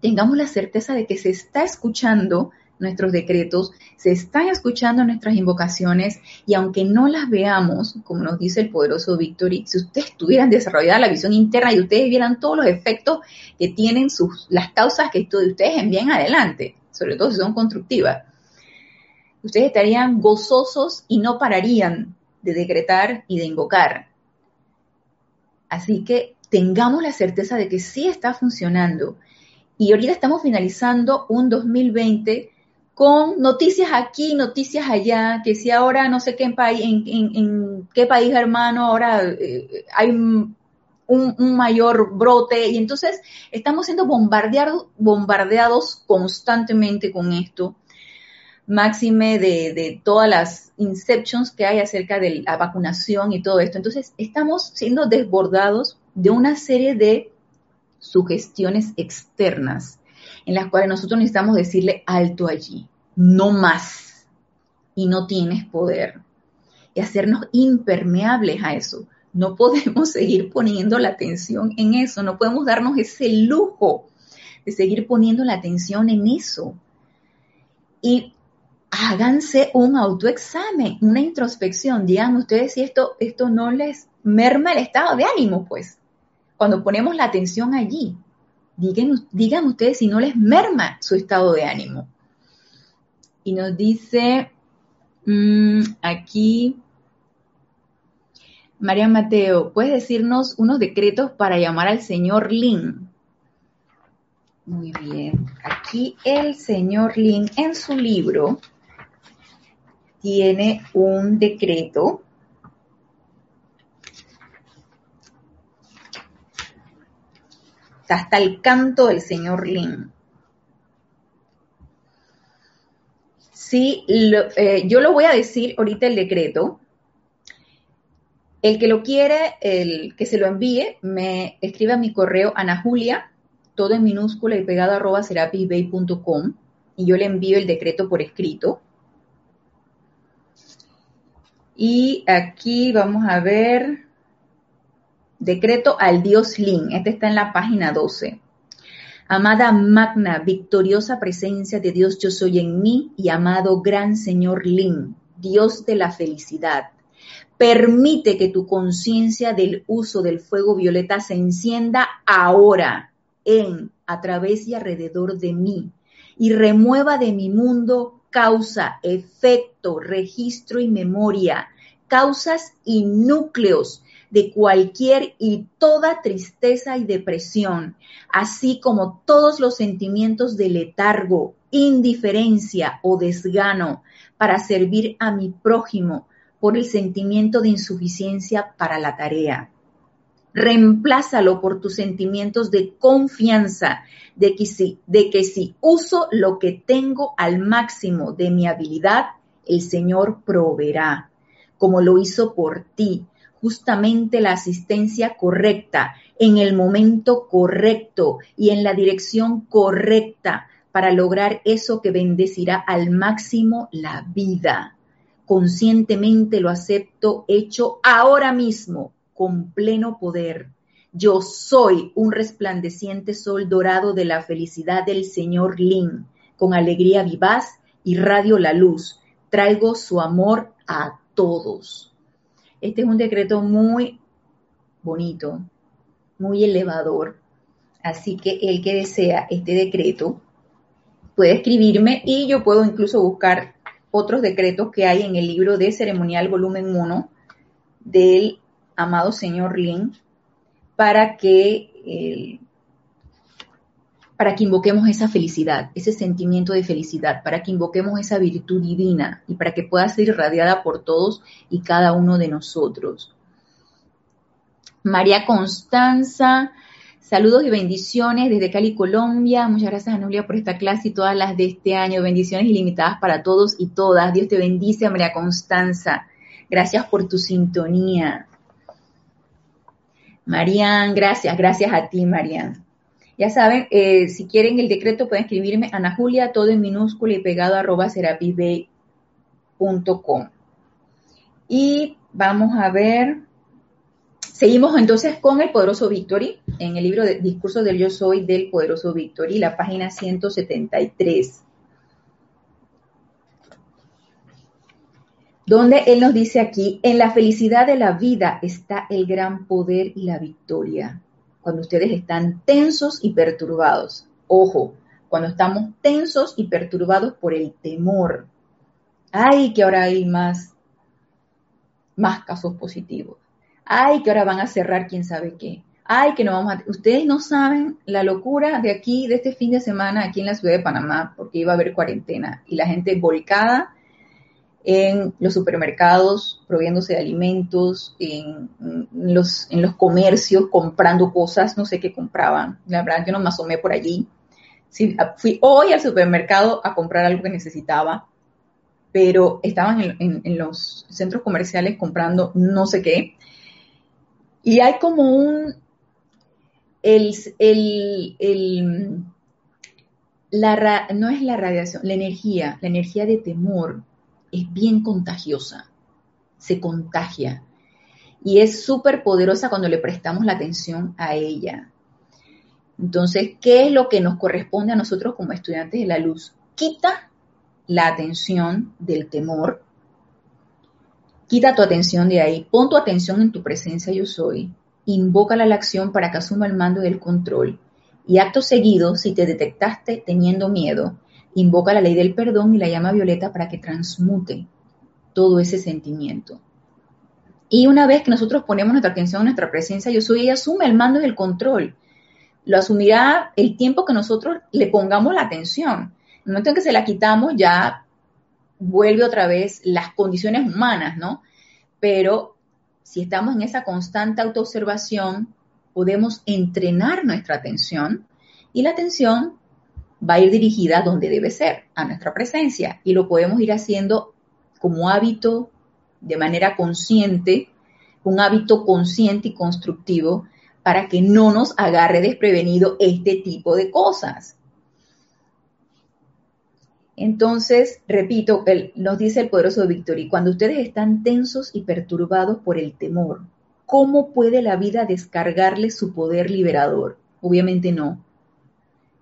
Tengamos la certeza de que se está escuchando nuestros decretos, se están escuchando nuestras invocaciones y aunque no las veamos, como nos dice el poderoso Victory, si ustedes tuvieran desarrollada la visión interna y ustedes vieran todos los efectos que tienen sus, las causas que ustedes envían adelante, sobre todo si son constructivas, ustedes estarían gozosos y no pararían de decretar y de invocar. Así que tengamos la certeza de que sí está funcionando. Y ahorita estamos finalizando un 2020 con noticias aquí, noticias allá, que si ahora no sé qué en, país, en, qué país hermano ahora eh, hay un, mayor brote y entonces estamos siendo bombardeados, bombardeados constantemente con esto máxime de, de, todas las inceptions que hay acerca de la vacunación y todo esto. Entonces, estamos siendo desbordados de una serie de sugestiones externas en las cuales nosotros necesitamos decirle alto allí, no más, y no tienes poder, y hacernos impermeables a eso. No podemos [laughs] seguir poniendo la atención en eso, no podemos darnos ese lujo de seguir poniendo la atención en eso. Y háganse un autoexamen, una introspección. Digan ustedes si esto, esto no les merma el estado de ánimo, pues. Cuando ponemos la atención allí, digan, digan ustedes si no les merma su estado de ánimo. Y nos dice mm, aquí, María Mateo, ¿puedes decirnos unos decretos para llamar al señor Lin? Muy bien. Aquí el señor Lin en su libro tiene un decreto hasta el canto del señor Lin. Sí, eh, yo lo voy a decir ahorita el decreto. El que lo quiere, el que se lo envíe, me escribe a mi correo Ana Julia, todo en minúscula y pegado arroba serapisbay.com y yo le envío el decreto por escrito. Y aquí vamos a ver decreto al dios Lin. Este está en la página 12. Amada magna, victoriosa presencia de Dios yo soy en mí y amado gran Señor Lin, Dios de la felicidad. Permite que tu conciencia del uso del fuego violeta se encienda ahora, en, a través y alrededor de mí, y remueva de mi mundo causa, efecto, registro y memoria, causas y núcleos de cualquier y toda tristeza y depresión, así como todos los sentimientos de letargo, indiferencia o desgano para servir a mi prójimo por el sentimiento de insuficiencia para la tarea. Reemplázalo por tus sentimientos de confianza, de que, si, de que si uso lo que tengo al máximo de mi habilidad, el Señor proveerá, como lo hizo por ti, justamente la asistencia correcta, en el momento correcto y en la dirección correcta para lograr eso que bendecirá al máximo la vida. Conscientemente lo acepto hecho ahora mismo, con pleno poder. Yo soy un resplandeciente sol dorado de la felicidad del Señor Lin. Con alegría vivaz irradio la luz. Traigo su amor a todos. Este es un decreto muy bonito, muy elevador. Así que el que desea este decreto puede escribirme y yo puedo incluso buscar otros decretos que hay en el libro de ceremonial volumen 1 del amado señor Lin para que el, para que invoquemos esa felicidad, ese sentimiento de felicidad, para que invoquemos esa virtud divina y para que pueda ser irradiada por todos y cada uno de nosotros. María Constanza, saludos y bendiciones desde Cali, Colombia. Muchas gracias, Anulia, por esta clase y todas las de este año. Bendiciones ilimitadas para todos y todas. Dios te bendice, María Constanza. Gracias por tu sintonía. Marian, gracias, gracias a ti, Marian. Ya saben, eh, si quieren el decreto pueden escribirme Ana Julia, todo en minúscula y pegado arroba serapibay.com. Y vamos a ver, seguimos entonces con el poderoso Victory, en el libro de Discurso del Yo Soy del poderoso Victory, la página 173. donde él nos dice aquí, en la felicidad de la vida está el gran poder y la victoria. Cuando ustedes están tensos y perturbados. Ojo, cuando estamos tensos y perturbados por el temor. Ay, que ahora hay más, más casos positivos. Ay, que ahora van a cerrar quién sabe qué. Ay, que no vamos a... Ustedes no saben la locura de aquí, de este fin de semana aquí en la ciudad de Panamá, porque iba a haber cuarentena y la gente volcada en los supermercados, proviéndose de alimentos, en, los, en los comercios, comprando cosas, no sé qué compraban. La verdad, yo no me asomé por allí. Fui hoy al supermercado a comprar algo que necesitaba, pero estaban en, los centros comerciales comprando no sé qué. Y hay como un, el, el, el la, no es la radiación, la energía, la energía de temor es bien contagiosa, se contagia. Y es súper poderosa cuando le prestamos la atención a ella. Entonces, ¿qué es lo que nos corresponde a nosotros como estudiantes de la luz? Quita la atención del temor, quita tu atención de ahí, pon tu atención en tu presencia yo soy, invócala a la acción para que asuma el mando del control. Y acto seguido, si te detectaste teniendo miedo, invoca la ley del perdón y la llama violeta para que transmute todo ese sentimiento. Y una vez que nosotros ponemos nuestra atención en nuestra presencia, yo soy, ella asume el mando y el control. Lo asumirá el tiempo que nosotros le pongamos la atención. En el momento en que se la quitamos, ya vuelve otra vez las condiciones humanas, ¿no? Pero si estamos en esa constante autoobservación, podemos entrenar nuestra atención y la atención va a ir dirigida donde debe ser, a nuestra presencia, y lo podemos ir haciendo como hábito, de manera consciente, un hábito consciente y constructivo para que no nos agarre desprevenido este tipo de cosas. Entonces, repito, nos dice el poderoso Victory, cuando ustedes están tensos y perturbados por el temor, ¿cómo puede la vida descargarle su poder liberador? Obviamente no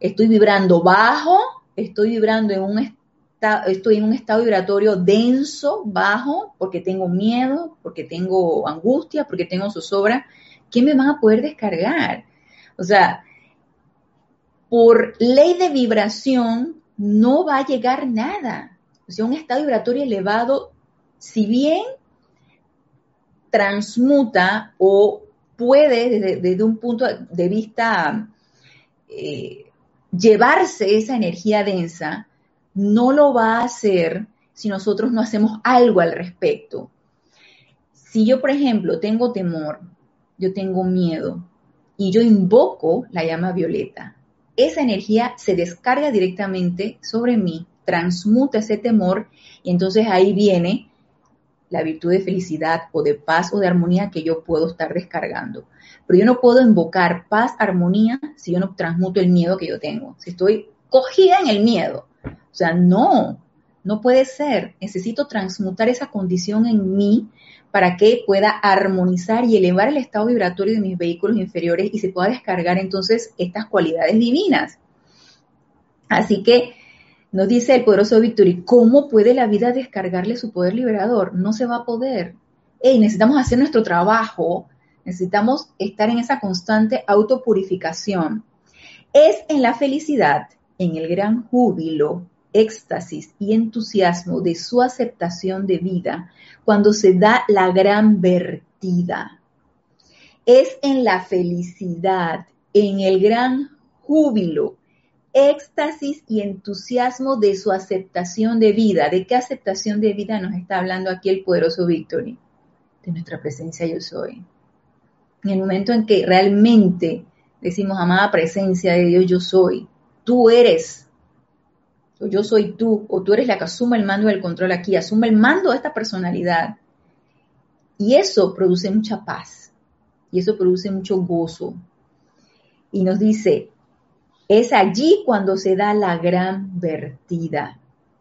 estoy vibrando bajo, estoy vibrando en un estado, estoy en un estado vibratorio denso, bajo, porque tengo miedo, porque tengo angustia, porque tengo zozobra, ¿qué me van a poder descargar? O sea, por ley de vibración no va a llegar nada. O sea, un estado vibratorio elevado, si bien transmuta o puede desde, un punto de vista eh, llevarse esa energía densa, no lo va a hacer si nosotros no hacemos algo al respecto. Si yo, por ejemplo, tengo temor, yo tengo miedo y yo invoco la llama violeta, esa energía se descarga directamente sobre mí, transmuta ese temor y entonces ahí viene la virtud de felicidad o de paz o de armonía que yo puedo estar descargando. Pero yo no puedo invocar paz, armonía, si yo no transmuto el miedo que yo tengo. Si estoy cogida en el miedo. O sea, no, no puede ser. Necesito transmutar esa condición en mí para que pueda armonizar y elevar el estado vibratorio de mis vehículos inferiores y se pueda descargar entonces estas cualidades divinas. Así que nos dice el poderoso Victory, ¿cómo puede la vida descargarle su poder liberador? No se va a poder. Hey, necesitamos hacer nuestro trabajo Necesitamos estar en esa constante autopurificación. Es en la felicidad, en el gran júbilo, éxtasis y entusiasmo de su aceptación de vida cuando se da la gran vertida. Es en la felicidad, en el gran júbilo, éxtasis y entusiasmo de su aceptación de vida. ¿De qué aceptación de vida nos está hablando aquí el poderoso Victory? De nuestra presencia yo soy en el momento en que realmente decimos, amada presencia de Dios, yo soy, tú eres, o yo soy tú, o tú eres la que asume el mando del control aquí, asume el mando de esta personalidad. Y eso produce mucha paz, y eso produce mucho gozo. Y nos dice, es allí cuando se da la gran vertida.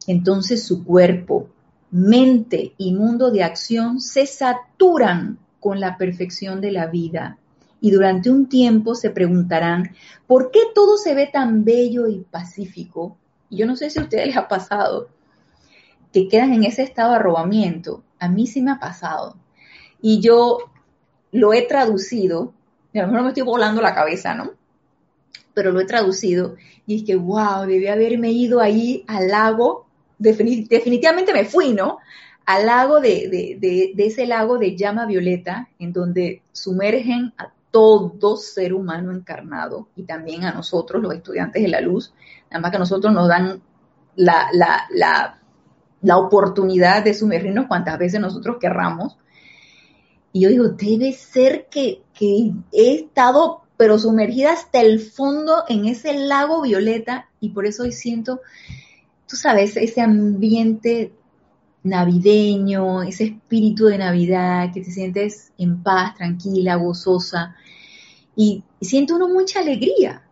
Entonces su cuerpo, mente y mundo de acción se saturan con la perfección de la vida. Y durante un tiempo se preguntarán, ¿por qué todo se ve tan bello y pacífico? Y yo no sé si a ustedes les ha pasado que quedan en ese estado de arrobamiento. A mí sí me ha pasado. Y yo lo he traducido, a lo mejor me estoy volando la cabeza, ¿no? Pero lo he traducido y es que, wow, debí haberme ido ahí al lago. definitivamente me fui, ¿no? al lago de, ese lago de llama violeta, en donde sumergen a todo ser humano encarnado y también a nosotros, los estudiantes de la luz, nada más que a nosotros nos dan la, la oportunidad de sumergirnos cuantas veces nosotros querramos. Y yo digo, debe ser que, que he estado pero sumergida hasta el fondo en ese lago violeta y por eso hoy siento, tú sabes, ese ambiente navideño, ese espíritu de Navidad, que te sientes en paz, tranquila, gozosa, y, siento uno mucha alegría,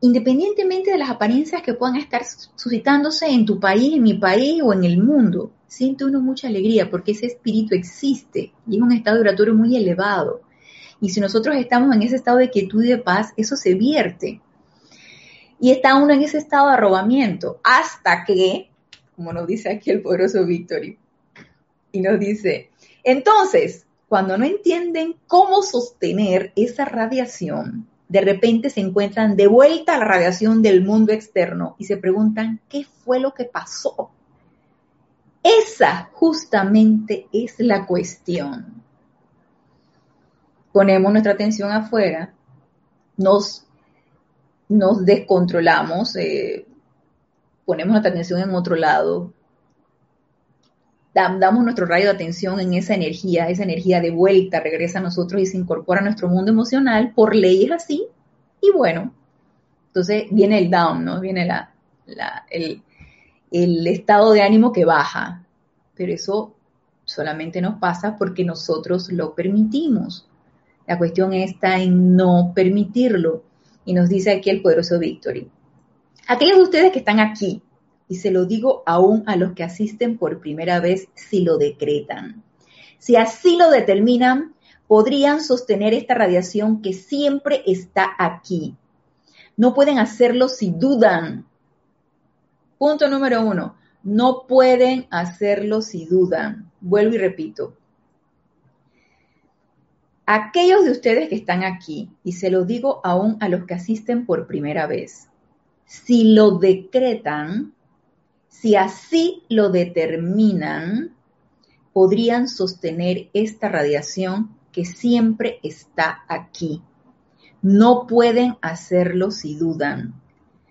independientemente de las apariencias que puedan estar suscitándose en tu país, en mi país o en el mundo, siento uno mucha alegría porque ese espíritu existe y es un estado vibratorio muy elevado. Y si nosotros estamos en ese estado de quietud y de paz, eso se vierte. Y está uno en ese estado de arrobamiento hasta que como nos dice aquí el poderoso Victory. Y nos dice, entonces, cuando no entienden cómo sostener esa radiación, de repente se encuentran de vuelta a la radiación del mundo externo y se preguntan, ¿qué fue lo que pasó? Esa justamente es la cuestión. Ponemos nuestra atención afuera, nos, nos descontrolamos, eh, ponemos nuestra atención en otro lado, damos nuestro rayo de atención en esa energía, esa energía de vuelta regresa a nosotros y se incorpora a nuestro mundo emocional, por ley es así, y bueno, entonces viene el down, ¿no? Viene la, el, el estado de ánimo que baja, pero eso solamente nos pasa porque nosotros lo permitimos. La cuestión está en no permitirlo. Y nos dice aquí el poderoso Victory. Aquellos de ustedes que están aquí, y se lo digo aún a los que asisten por primera vez si lo decretan, si así lo determinan, podrían sostener esta radiación que siempre está aquí. No pueden hacerlo si dudan. Punto número uno, no pueden hacerlo si dudan. Vuelvo y repito. Aquellos de ustedes que están aquí, y se lo digo aún a los que asisten por primera vez, si lo decretan, si así lo determinan, podrían sostener esta radiación que siempre está aquí. No pueden hacerlo si dudan.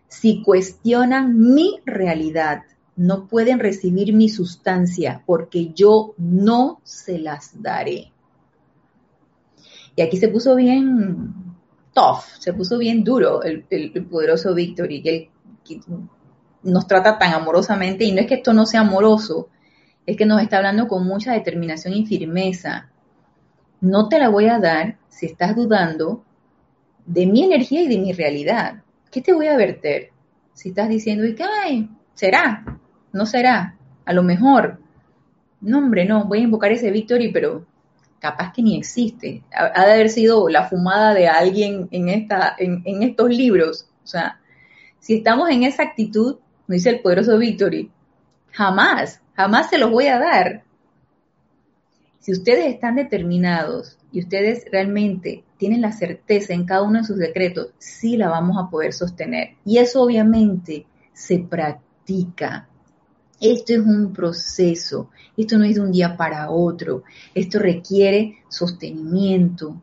Si cuestionan mi realidad, no pueden recibir mi sustancia porque yo no se las daré. Y aquí se puso bien tough, se puso bien duro el, poderoso Victory, que, que nos trata tan amorosamente, y no es que esto no sea amoroso, es que nos está hablando con mucha determinación y firmeza. No te la voy a dar si estás dudando de mi energía y de mi realidad. ¿Qué te voy a verter? Si estás diciendo, y que, será, no será, a lo mejor. No, hombre, no, voy a invocar ese Victory, pero capaz que ni existe. Ha, de haber sido la fumada de alguien en, esta, en, estos libros. O sea, si estamos en esa actitud, me dice el poderoso Victory, jamás, jamás se los voy a dar. Si ustedes están determinados y ustedes realmente tienen la certeza en cada uno de sus decretos, sí la vamos a poder sostener. Y eso obviamente se practica. Esto es un proceso, esto no es de un día para otro, esto requiere sostenimiento,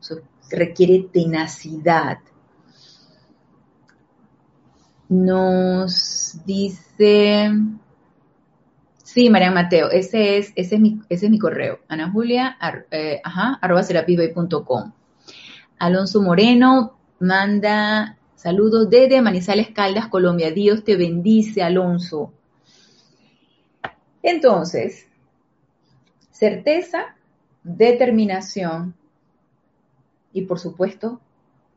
requiere tenacidad. Nos dice, sí, María Mateo, ese es, ese es, mi, ese es mi correo, Ana Julia, eh, ajá, arroba Alonso Moreno manda saludos desde Manizales Caldas, Colombia. Dios te bendice, Alonso. Entonces, certeza, determinación y por supuesto,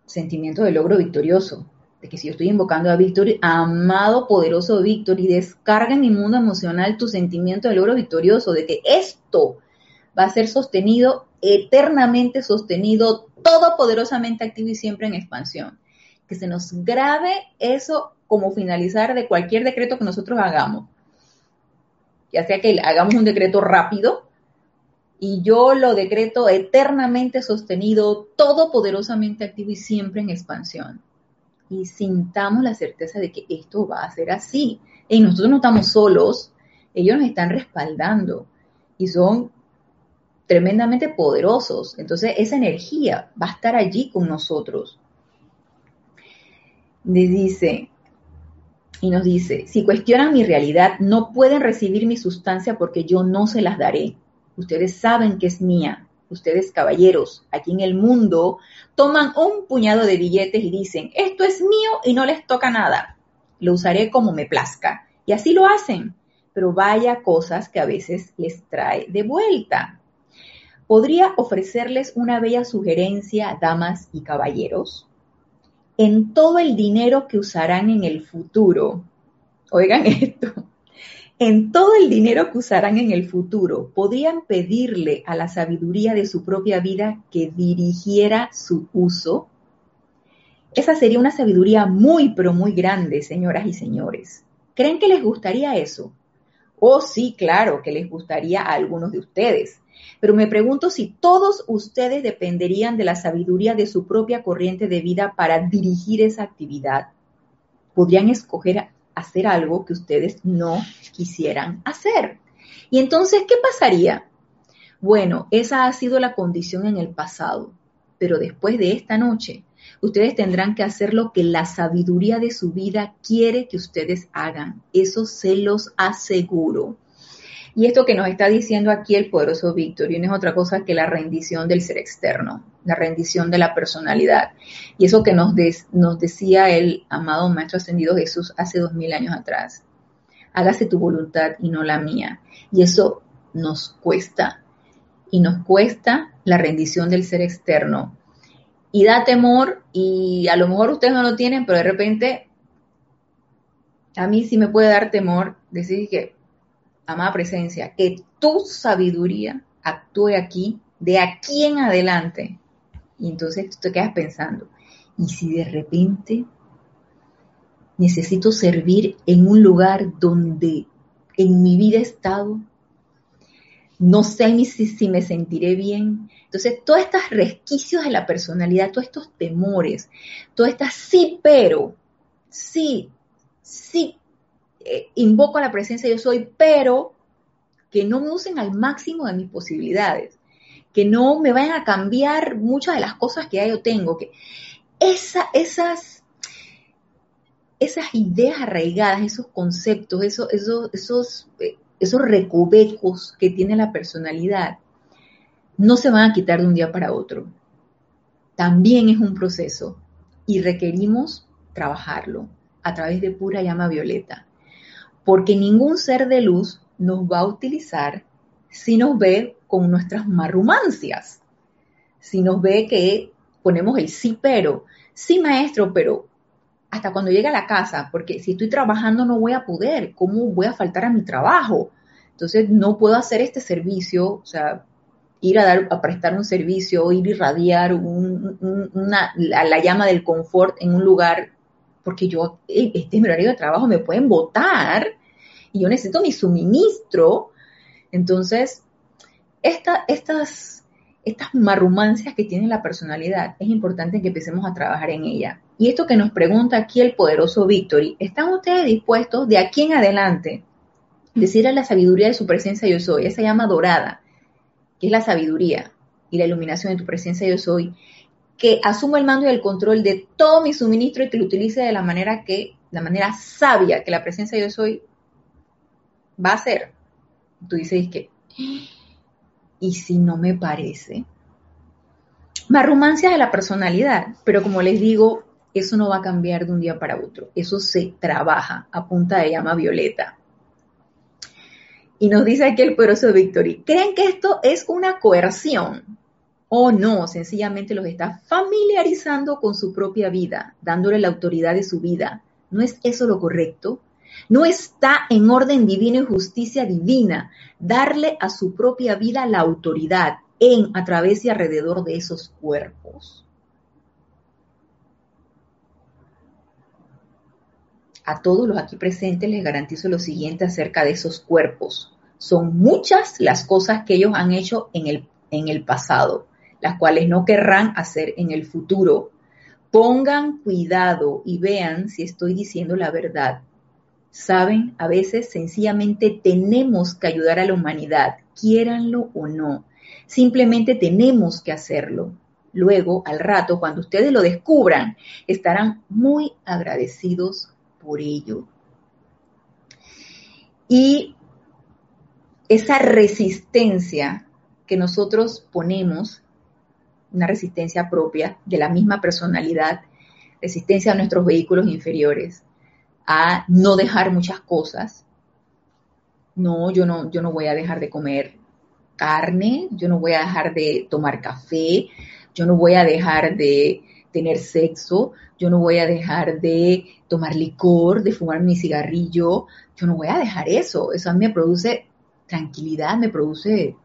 sentimiento de logro victorioso. De que si yo estoy invocando a Víctor, amado poderoso Víctor, y descarga en mi mundo emocional tu sentimiento de logro victorioso, de que esto va a ser sostenido, eternamente sostenido, todopoderosamente activo y siempre en expansión. Que se nos grabe eso como finalizar de cualquier decreto que nosotros hagamos. Ya sea que hagamos un decreto rápido, y yo lo decreto eternamente sostenido, todopoderosamente activo y siempre en expansión. Y sintamos la certeza de que esto va a ser así. Y nosotros no estamos solos, ellos nos están respaldando y son tremendamente poderosos. Entonces esa energía va a estar allí con nosotros. Les dice, y nos dice, si cuestionan mi realidad, no pueden recibir mi sustancia porque yo no se las daré. Ustedes saben que es mía. Ustedes, caballeros, aquí en el mundo, toman un puñado de billetes y dicen, esto es mío y no les toca nada. Lo usaré como me plazca. Y así lo hacen. Pero vaya cosas que a veces les trae de vuelta. ¿Podría ofrecerles una bella sugerencia, damas y caballeros? En todo el dinero que usarán en el futuro, oigan esto, en todo el dinero que usarán en el futuro, podrían pedirle a la sabiduría de su propia vida que dirigiera su uso. Esa sería una sabiduría muy, pero muy grande, señoras y señores. ¿Creen que les gustaría eso? Oh, sí, claro que les gustaría a algunos de ustedes. Pero me pregunto si todos ustedes dependerían de la sabiduría de su propia corriente de vida para dirigir esa actividad. ¿Podrían escoger hacer algo que ustedes no quisieran hacer. Y entonces, ¿qué pasaría? Bueno, esa ha sido la condición en el pasado, pero después de esta noche, ustedes tendrán que hacer lo que la sabiduría de su vida quiere que ustedes hagan. Eso se los aseguro. Y esto que nos está diciendo aquí el poderoso Víctor, y no es otra cosa que la rendición del ser externo, la rendición de la personalidad. Y eso que nos, nos decía el amado Maestro Ascendido Jesús hace dos mil años atrás. Hágase tu voluntad y no la mía. Y eso nos cuesta. Y nos cuesta la rendición del ser externo. Y da temor, y a lo mejor ustedes no lo tienen, pero de repente a mí sí me puede dar temor decir que amada presencia, que tu sabiduría actúe aquí, de aquí en adelante. Y entonces tú te quedas pensando, ¿y si de repente necesito servir en un lugar donde en mi vida he estado? No sé ni si, si me sentiré bien. Entonces, todos estos resquicios de la personalidad, todos estos temores, todas estas sí, pero, sí, sí, eh, invoco a la presencia yo soy, pero que no me usen al máximo de mis posibilidades, que no me vayan a cambiar muchas de las cosas que ya yo tengo, que esa, esas, esas ideas arraigadas, esos conceptos, esos, esos, esos, eh, esos recovecos que tiene la personalidad, no se van a quitar de un día para otro. También es un proceso y requerimos trabajarlo a través de pura llama violeta porque ningún ser de luz nos va a utilizar si nos ve con nuestras marrumancias, si nos ve que ponemos el sí pero, sí maestro, pero hasta cuando llegue a la casa, porque si estoy trabajando no voy a poder, ¿cómo voy a faltar a mi trabajo? Entonces no puedo hacer este servicio, o sea, ir a, dar, a prestar un servicio, ir a irradiar una, la, llama del confort en un lugar porque yo, eh, este es mi horario de trabajo, me pueden votar y yo necesito mi suministro. Entonces, estas, estas marrumancias que tiene la personalidad, es importante que empecemos a trabajar en ella. Y esto que nos pregunta aquí el poderoso Victory, ¿están ustedes dispuestos de aquí en adelante decir a la sabiduría de su presencia yo soy, esa llama dorada, que es la sabiduría y la iluminación de tu presencia yo soy, que asumo el mando y el control de todo mi suministro y que lo utilice de la manera que, la manera sabia que la presencia yo soy va a ser. Tú dices que, ¿y si no me parece? Marrumancias de la personalidad, pero como les digo, eso no va a cambiar de un día para otro. Eso se trabaja a punta de llama violeta. Y nos dice aquí el poderoso Victory, ¿creen que esto es una coerción? O no, sencillamente los está familiarizando con su propia vida, dándole la autoridad de su vida. ¿No es eso lo correcto? No está en orden divino y justicia divina darle a su propia vida la autoridad en, a través y alrededor de esos cuerpos. A todos los aquí presentes les garantizo lo siguiente acerca de esos cuerpos. Son muchas las cosas que ellos han hecho en el, en el pasado, las cuales no querrán hacer en el futuro. Pongan cuidado y vean si estoy diciendo la verdad. Saben, a veces sencillamente tenemos que ayudar a la humanidad, quiéranlo o no. Simplemente tenemos que hacerlo. Luego, al rato, cuando ustedes lo descubran, estarán muy agradecidos por ello. Y esa resistencia que nosotros ponemos, una resistencia propia de la misma personalidad, resistencia a nuestros vehículos inferiores, a no dejar muchas cosas. No, yo no, yo no voy a dejar de comer carne, yo no voy a dejar de tomar café, yo no voy a dejar de tener sexo, yo no voy a dejar de tomar licor, de fumar mi cigarrillo, yo no voy a dejar eso. Eso a mí me produce tranquilidad, me produce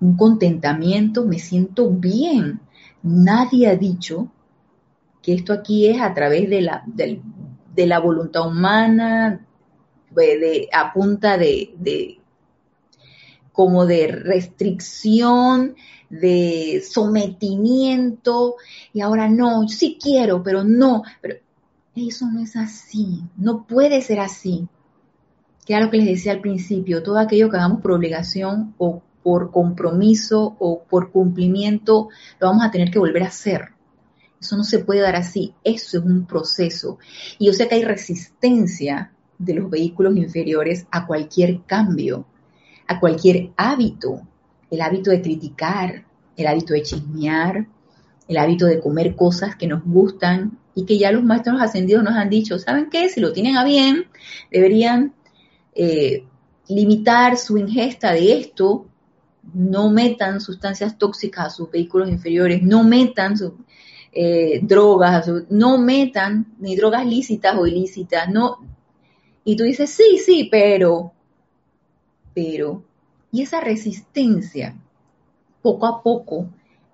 un contentamiento, me siento bien. Nadie ha dicho que esto aquí es a través de la, de la voluntad humana, de, a punta de, como de restricción, de sometimiento, y ahora no, sí quiero, pero no, pero eso no es así, no puede ser así. Que era lo que les decía al principio, todo aquello que hagamos por obligación o por compromiso o por cumplimiento, lo vamos a tener que volver a hacer. Eso no se puede dar así, eso es un proceso. Y yo sé que hay resistencia de los vehículos inferiores a cualquier cambio, a cualquier hábito, el hábito de criticar, el hábito de chismear, el hábito de comer cosas que nos gustan y que ya los maestros ascendidos nos han dicho, ¿saben qué? Si lo tienen a bien, deberían eh, limitar su ingesta de esto, no metan sustancias tóxicas a sus vehículos inferiores, no metan eh, drogas, no metan ni drogas lícitas o ilícitas, no. Y tú dices, sí, sí, pero, pero, y esa resistencia, poco a poco,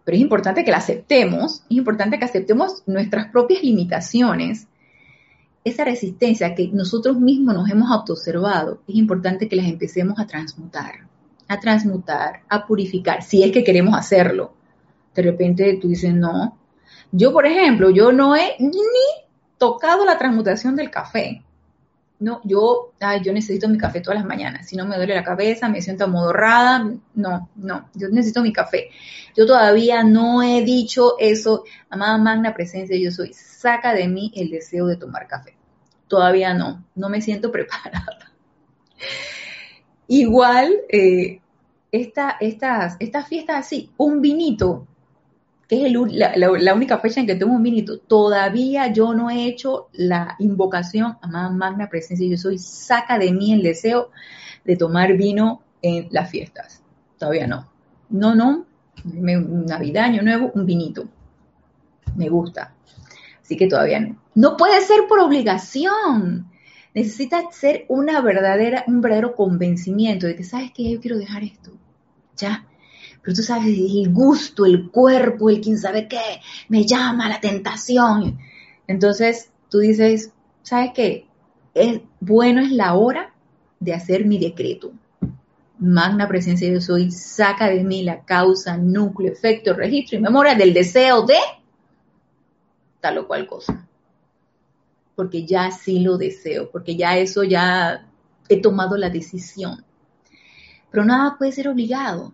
pero es importante que la aceptemos, es importante que aceptemos nuestras propias limitaciones, esa resistencia que nosotros mismos nos hemos autoobservado, es importante que las empecemos a transmutar, a transmutar, a purificar, si es que queremos hacerlo. De repente tú dices, no, yo, por ejemplo, yo no he ni tocado la transmutación del café. No, yo, ay, yo necesito mi café todas las mañanas. Si no me duele la cabeza, me siento amodorrada. No, no, yo necesito mi café. Yo todavía no he dicho eso. Amada magna presencia, yo soy. Saca de mí el deseo de tomar café. Todavía no, no me siento [laughs] preparada. Igual, eh, esta, estas, estas fiestas así, un vinito que es la, única fecha en que tengo un minuto, todavía yo no he hecho la invocación a magna presencia. Yo soy, saca de mí el deseo de tomar vino en las fiestas. Todavía no. No, no. Navidad, Año Nuevo, un vinito. Me gusta. Así que todavía no. No puede ser por obligación. Necesita ser una verdadera, un verdadero convencimiento de que, ¿sabes que Yo quiero dejar esto. Ya pero tú sabes, el gusto, el cuerpo, el quién sabe qué, me llama la tentación. Entonces tú dices, ¿sabes qué? Es, bueno es la hora de hacer mi decreto. Magna presencia yo soy, saca de mí la causa, núcleo, efecto, registro y memoria del deseo de tal o cual cosa. Porque ya sí lo deseo, porque ya eso ya he tomado la decisión. Pero nada puede ser obligado.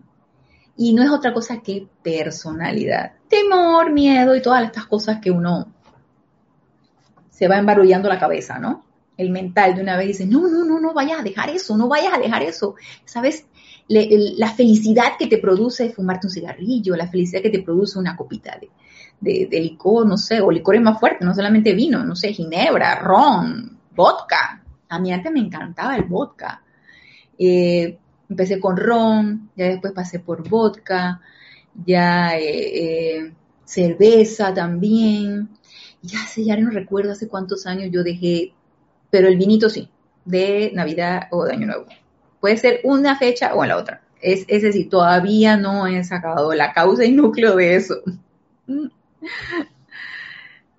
Y no es otra cosa que personalidad. Temor, miedo y todas estas cosas que uno se va embarullando la cabeza, ¿no? El mental de una vez dice, no, no, no, no vayas a dejar eso, no vayas a dejar eso. ¿Sabes? la felicidad que te produce fumarte un cigarrillo, la felicidad que te produce una copita de, licor, no sé, o licores más fuertes, no solamente vino, no sé, ginebra, ron, vodka. A mí antes me encantaba el vodka. Eh, empecé con ron, ya después pasé por vodka, ya eh, eh, cerveza también. Ya sé, ya no recuerdo hace cuántos años yo dejé, pero el vinito sí, de Navidad o de Año Nuevo. Puede ser una fecha o en la otra. Es, es decir, todavía no he sacado la causa y núcleo de eso. [laughs]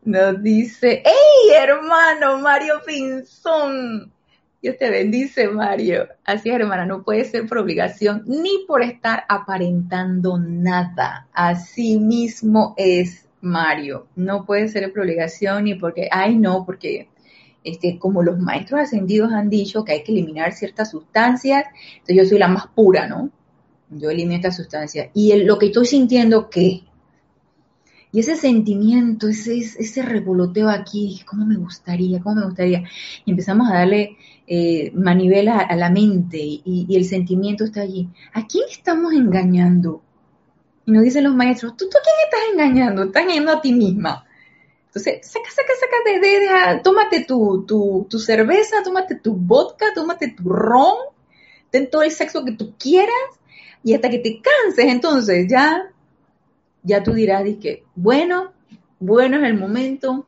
Nos dice, ¡Hey, hermano Mario Pinzón! Dios te bendice, Mario. Así es, hermana, no puede ser por obligación ni por estar aparentando nada. Así mismo es, Mario. No puede ser por obligación ni porque, ay, no, porque este, como los maestros ascendidos han dicho que hay que eliminar ciertas sustancias, entonces yo soy la más pura, ¿no? Yo elimino estas sustancias. Y lo que estoy sintiendo, ¿qué? Y ese sentimiento, ese, ese revoloteo aquí, ¿cómo me gustaría? ¿Cómo me gustaría? Y empezamos a darle eh, manivela a la mente y, el sentimiento está allí. ¿A quién estamos engañando? Y nos dicen los maestros, ¿tú, tú a quién estás engañando? Estás engañando a ti misma. Entonces, saca, saca, saca, de, de, tómate tu, tu, tu, cerveza, tómate tu vodka, tómate tu ron, ten todo el sexo que tú quieras y hasta que te canses, entonces ya, ya tú dirás, que bueno, bueno es el momento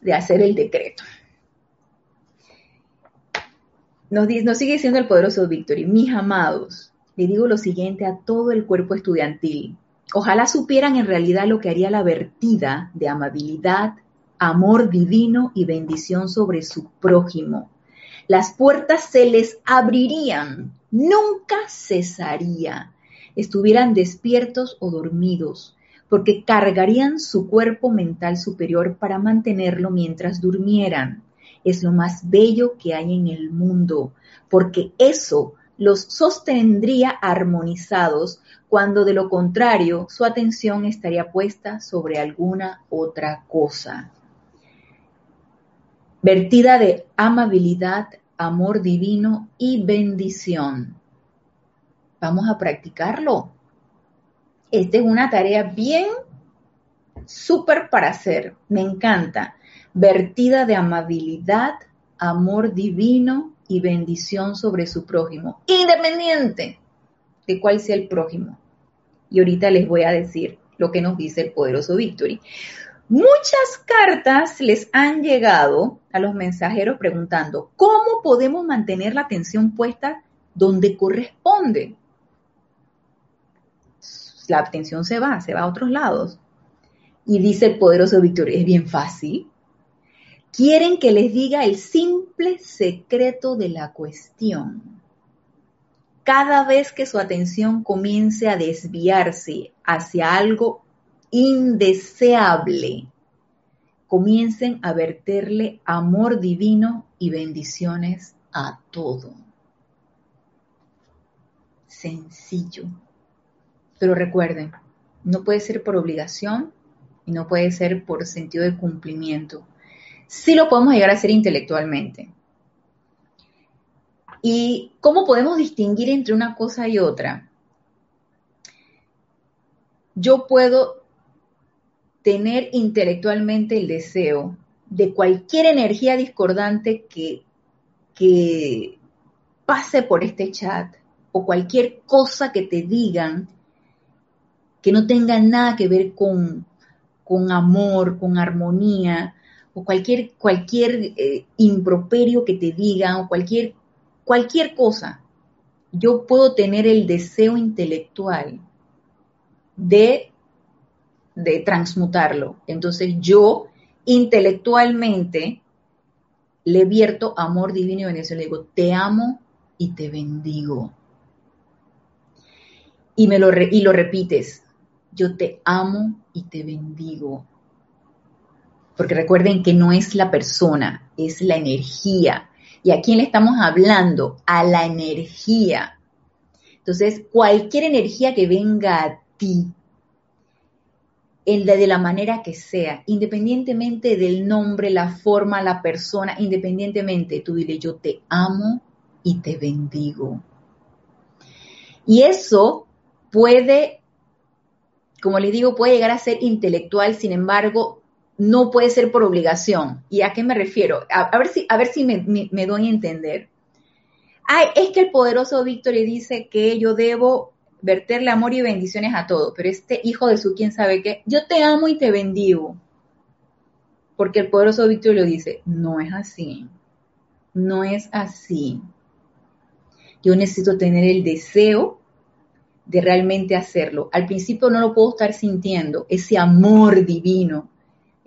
de hacer el decreto. Nos, sigue diciendo el poderoso Victory, mis amados, le digo lo siguiente a todo el cuerpo estudiantil. Ojalá supieran en realidad lo que haría la vertida de amabilidad, amor divino y bendición sobre su prójimo. Las puertas se les abrirían, nunca cesaría, estuvieran despiertos o dormidos, porque cargarían su cuerpo mental superior para mantenerlo mientras durmieran es lo más bello que hay en el mundo, porque eso los sostendría armonizados cuando de lo contrario su atención estaría puesta sobre alguna otra cosa. Vertida de amabilidad, amor divino y bendición. Vamos a practicarlo. Esta es una tarea bien súper para hacer. Me encanta vertida de amabilidad, amor divino y bendición sobre su prójimo, independiente de cuál sea el prójimo. Y ahorita les voy a decir lo que nos dice el poderoso Victory. Muchas cartas les han llegado a los mensajeros preguntando, ¿cómo podemos mantener la atención puesta donde corresponde? La atención se va, se va a otros lados. Y dice el poderoso Victory, es bien fácil. Quieren que les diga el simple secreto de la cuestión. Cada vez que su atención comience a desviarse hacia algo indeseable, comiencen a verterle amor divino y bendiciones a todo. Sencillo. Pero recuerden, no puede ser por obligación y no puede ser por sentido de cumplimiento sí lo podemos llegar a hacer intelectualmente. ¿Y cómo podemos distinguir entre una cosa y otra? Yo puedo tener intelectualmente el deseo de cualquier energía discordante que, que pase por este chat o cualquier cosa que te digan que no tenga nada que ver con, con amor, con armonía, o cualquier, cualquier eh, improperio que te digan o cualquier, cualquier cosa, yo puedo tener el deseo intelectual de, de transmutarlo. Entonces yo intelectualmente le vierto amor divino y bendición. Le digo, te amo y te bendigo. Y, me lo, y lo repites, yo te amo y te bendigo porque recuerden que no es la persona, es la energía. ¿Y a quién le estamos hablando? A la energía. Entonces, cualquier energía que venga a ti, de, de la manera que sea, independientemente del nombre, la forma, la persona, independientemente, tú dile, yo te amo y te bendigo. Y eso puede, como les digo, puede llegar a ser intelectual, sin embargo, no puede ser por obligación. ¿Y a qué me refiero? A, ver si, a ver si me, doy a entender. Ay, es que el poderoso Víctor le dice que yo debo verterle amor y bendiciones a todos, pero este hijo de su quién sabe qué, yo te amo y te bendigo. Porque el poderoso Víctor lo dice, no es así, no es así. Yo necesito tener el deseo de realmente hacerlo. Al principio no lo puedo estar sintiendo, ese amor divino,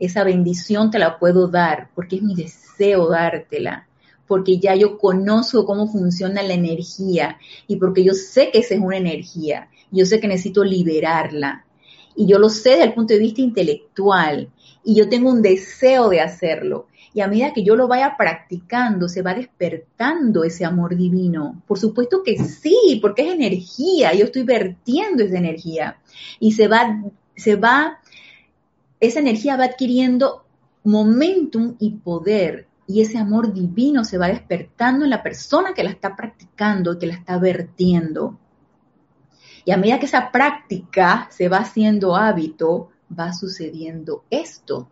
esa bendición te la puedo dar, porque es mi deseo dártela porque ya yo conozco cómo funciona la energía y porque yo sé que esa es una energía, yo sé que necesito liberarla y yo lo sé desde el punto de vista intelectual y yo tengo un deseo de hacerlo. Y a medida que yo lo vaya practicando, se va despertando ese amor divino. Por supuesto que sí, porque es energía, yo estoy vertiendo esa energía. Y se va, se va, esa energía va adquiriendo momentum y poder y ese amor divino se va despertando en la persona que la está practicando, que la está vertiendo. Y a medida que esa práctica se va haciendo hábito, va sucediendo esto.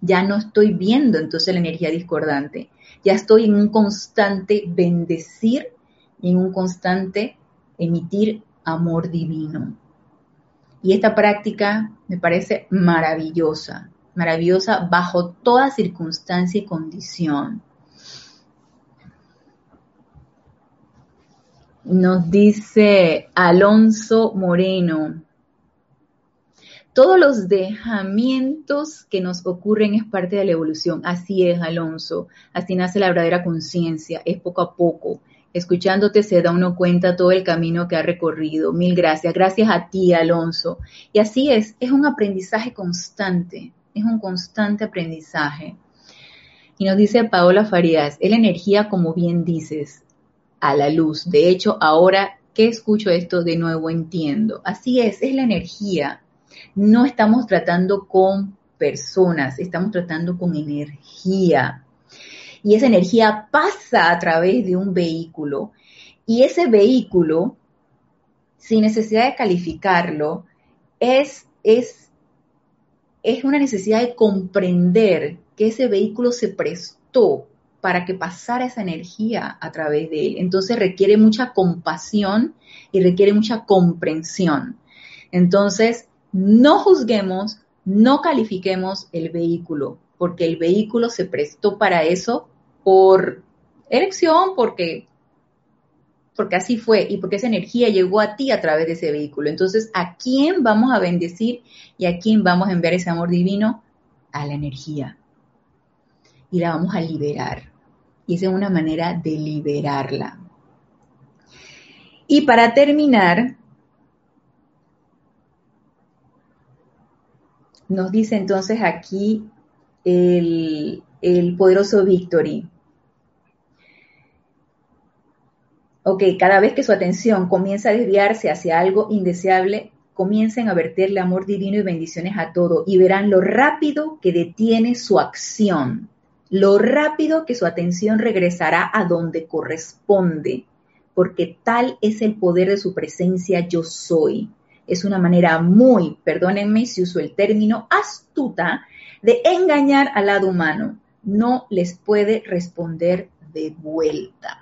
Ya no estoy viendo entonces la energía discordante, ya estoy en un constante bendecir y en un constante emitir amor divino. Y esta práctica me parece maravillosa, maravillosa bajo toda circunstancia y condición. Nos dice Alonso Moreno, todos los dejamientos que nos ocurren es parte de la evolución. Así es, Alonso. Así nace la verdadera conciencia. Es poco a poco. Escuchándote se da uno cuenta todo el camino que ha recorrido. Mil gracias. Gracias a ti, Alonso. Y así es, es un aprendizaje constante es un constante aprendizaje. Y nos dice Paola Farías, es la energía, como bien dices, a la luz. De hecho, ahora que escucho esto de nuevo entiendo. Así es, es la energía. No estamos tratando con personas, estamos tratando con energía. Y esa energía pasa a través de un vehículo. Y ese vehículo, sin necesidad de calificarlo, es, es es una necesidad de comprender que ese vehículo se prestó para que pasara esa energía a través de él. Entonces requiere mucha compasión y requiere mucha comprensión. Entonces, no juzguemos, no califiquemos el vehículo, porque el vehículo se prestó para eso por elección, porque porque así fue y porque esa energía llegó a ti a través de ese vehículo. Entonces, ¿a quién vamos a bendecir y a quién vamos a enviar ese amor divino? A la energía. Y la vamos a liberar. Y esa es una manera de liberarla. Y para terminar, nos dice entonces aquí el, el poderoso Victory. Ok, cada vez que su atención comienza a desviarse hacia algo indeseable, comiencen a verterle amor divino y bendiciones a todo y verán lo rápido que detiene su acción, lo rápido que su atención regresará a donde corresponde, porque tal es el poder de su presencia yo soy. Es una manera muy, perdónenme si uso el término, astuta de engañar al lado humano. No les puede responder de vuelta.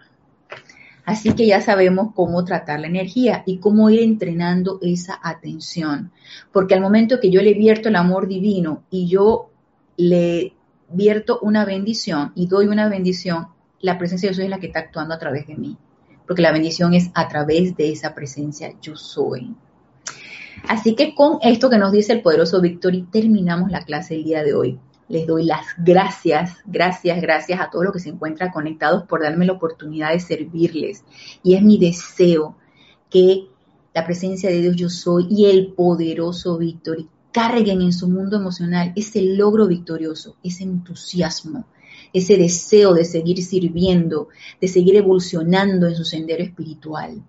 Así que ya sabemos cómo tratar la energía y cómo ir entrenando esa atención. Porque al momento que yo le vierto el amor divino y yo le vierto una bendición y doy una bendición, la presencia de Dios es la que está actuando a través de mí. Porque la bendición es a través de esa presencia yo soy. Así que con esto que nos dice el poderoso Víctor y terminamos la clase el día de hoy. Les doy las gracias, gracias, gracias a todos los que se encuentran conectados por darme la oportunidad de servirles. Y es mi deseo que la presencia de Dios yo soy y el poderoso Víctor carguen en su mundo emocional ese logro victorioso, ese entusiasmo, ese deseo de seguir sirviendo, de seguir evolucionando en su sendero espiritual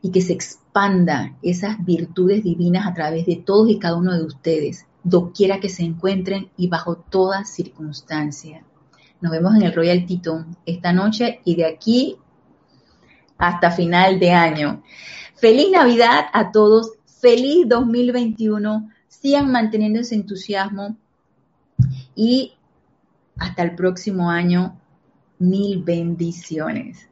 y que se expanda esas virtudes divinas a través de todos y cada uno de ustedes doquiera que se encuentren y bajo toda circunstancia. Nos vemos en el Royal Titón esta noche y de aquí hasta final de año. Feliz Navidad a todos, feliz 2021, sigan manteniendo ese entusiasmo y hasta el próximo año, mil bendiciones.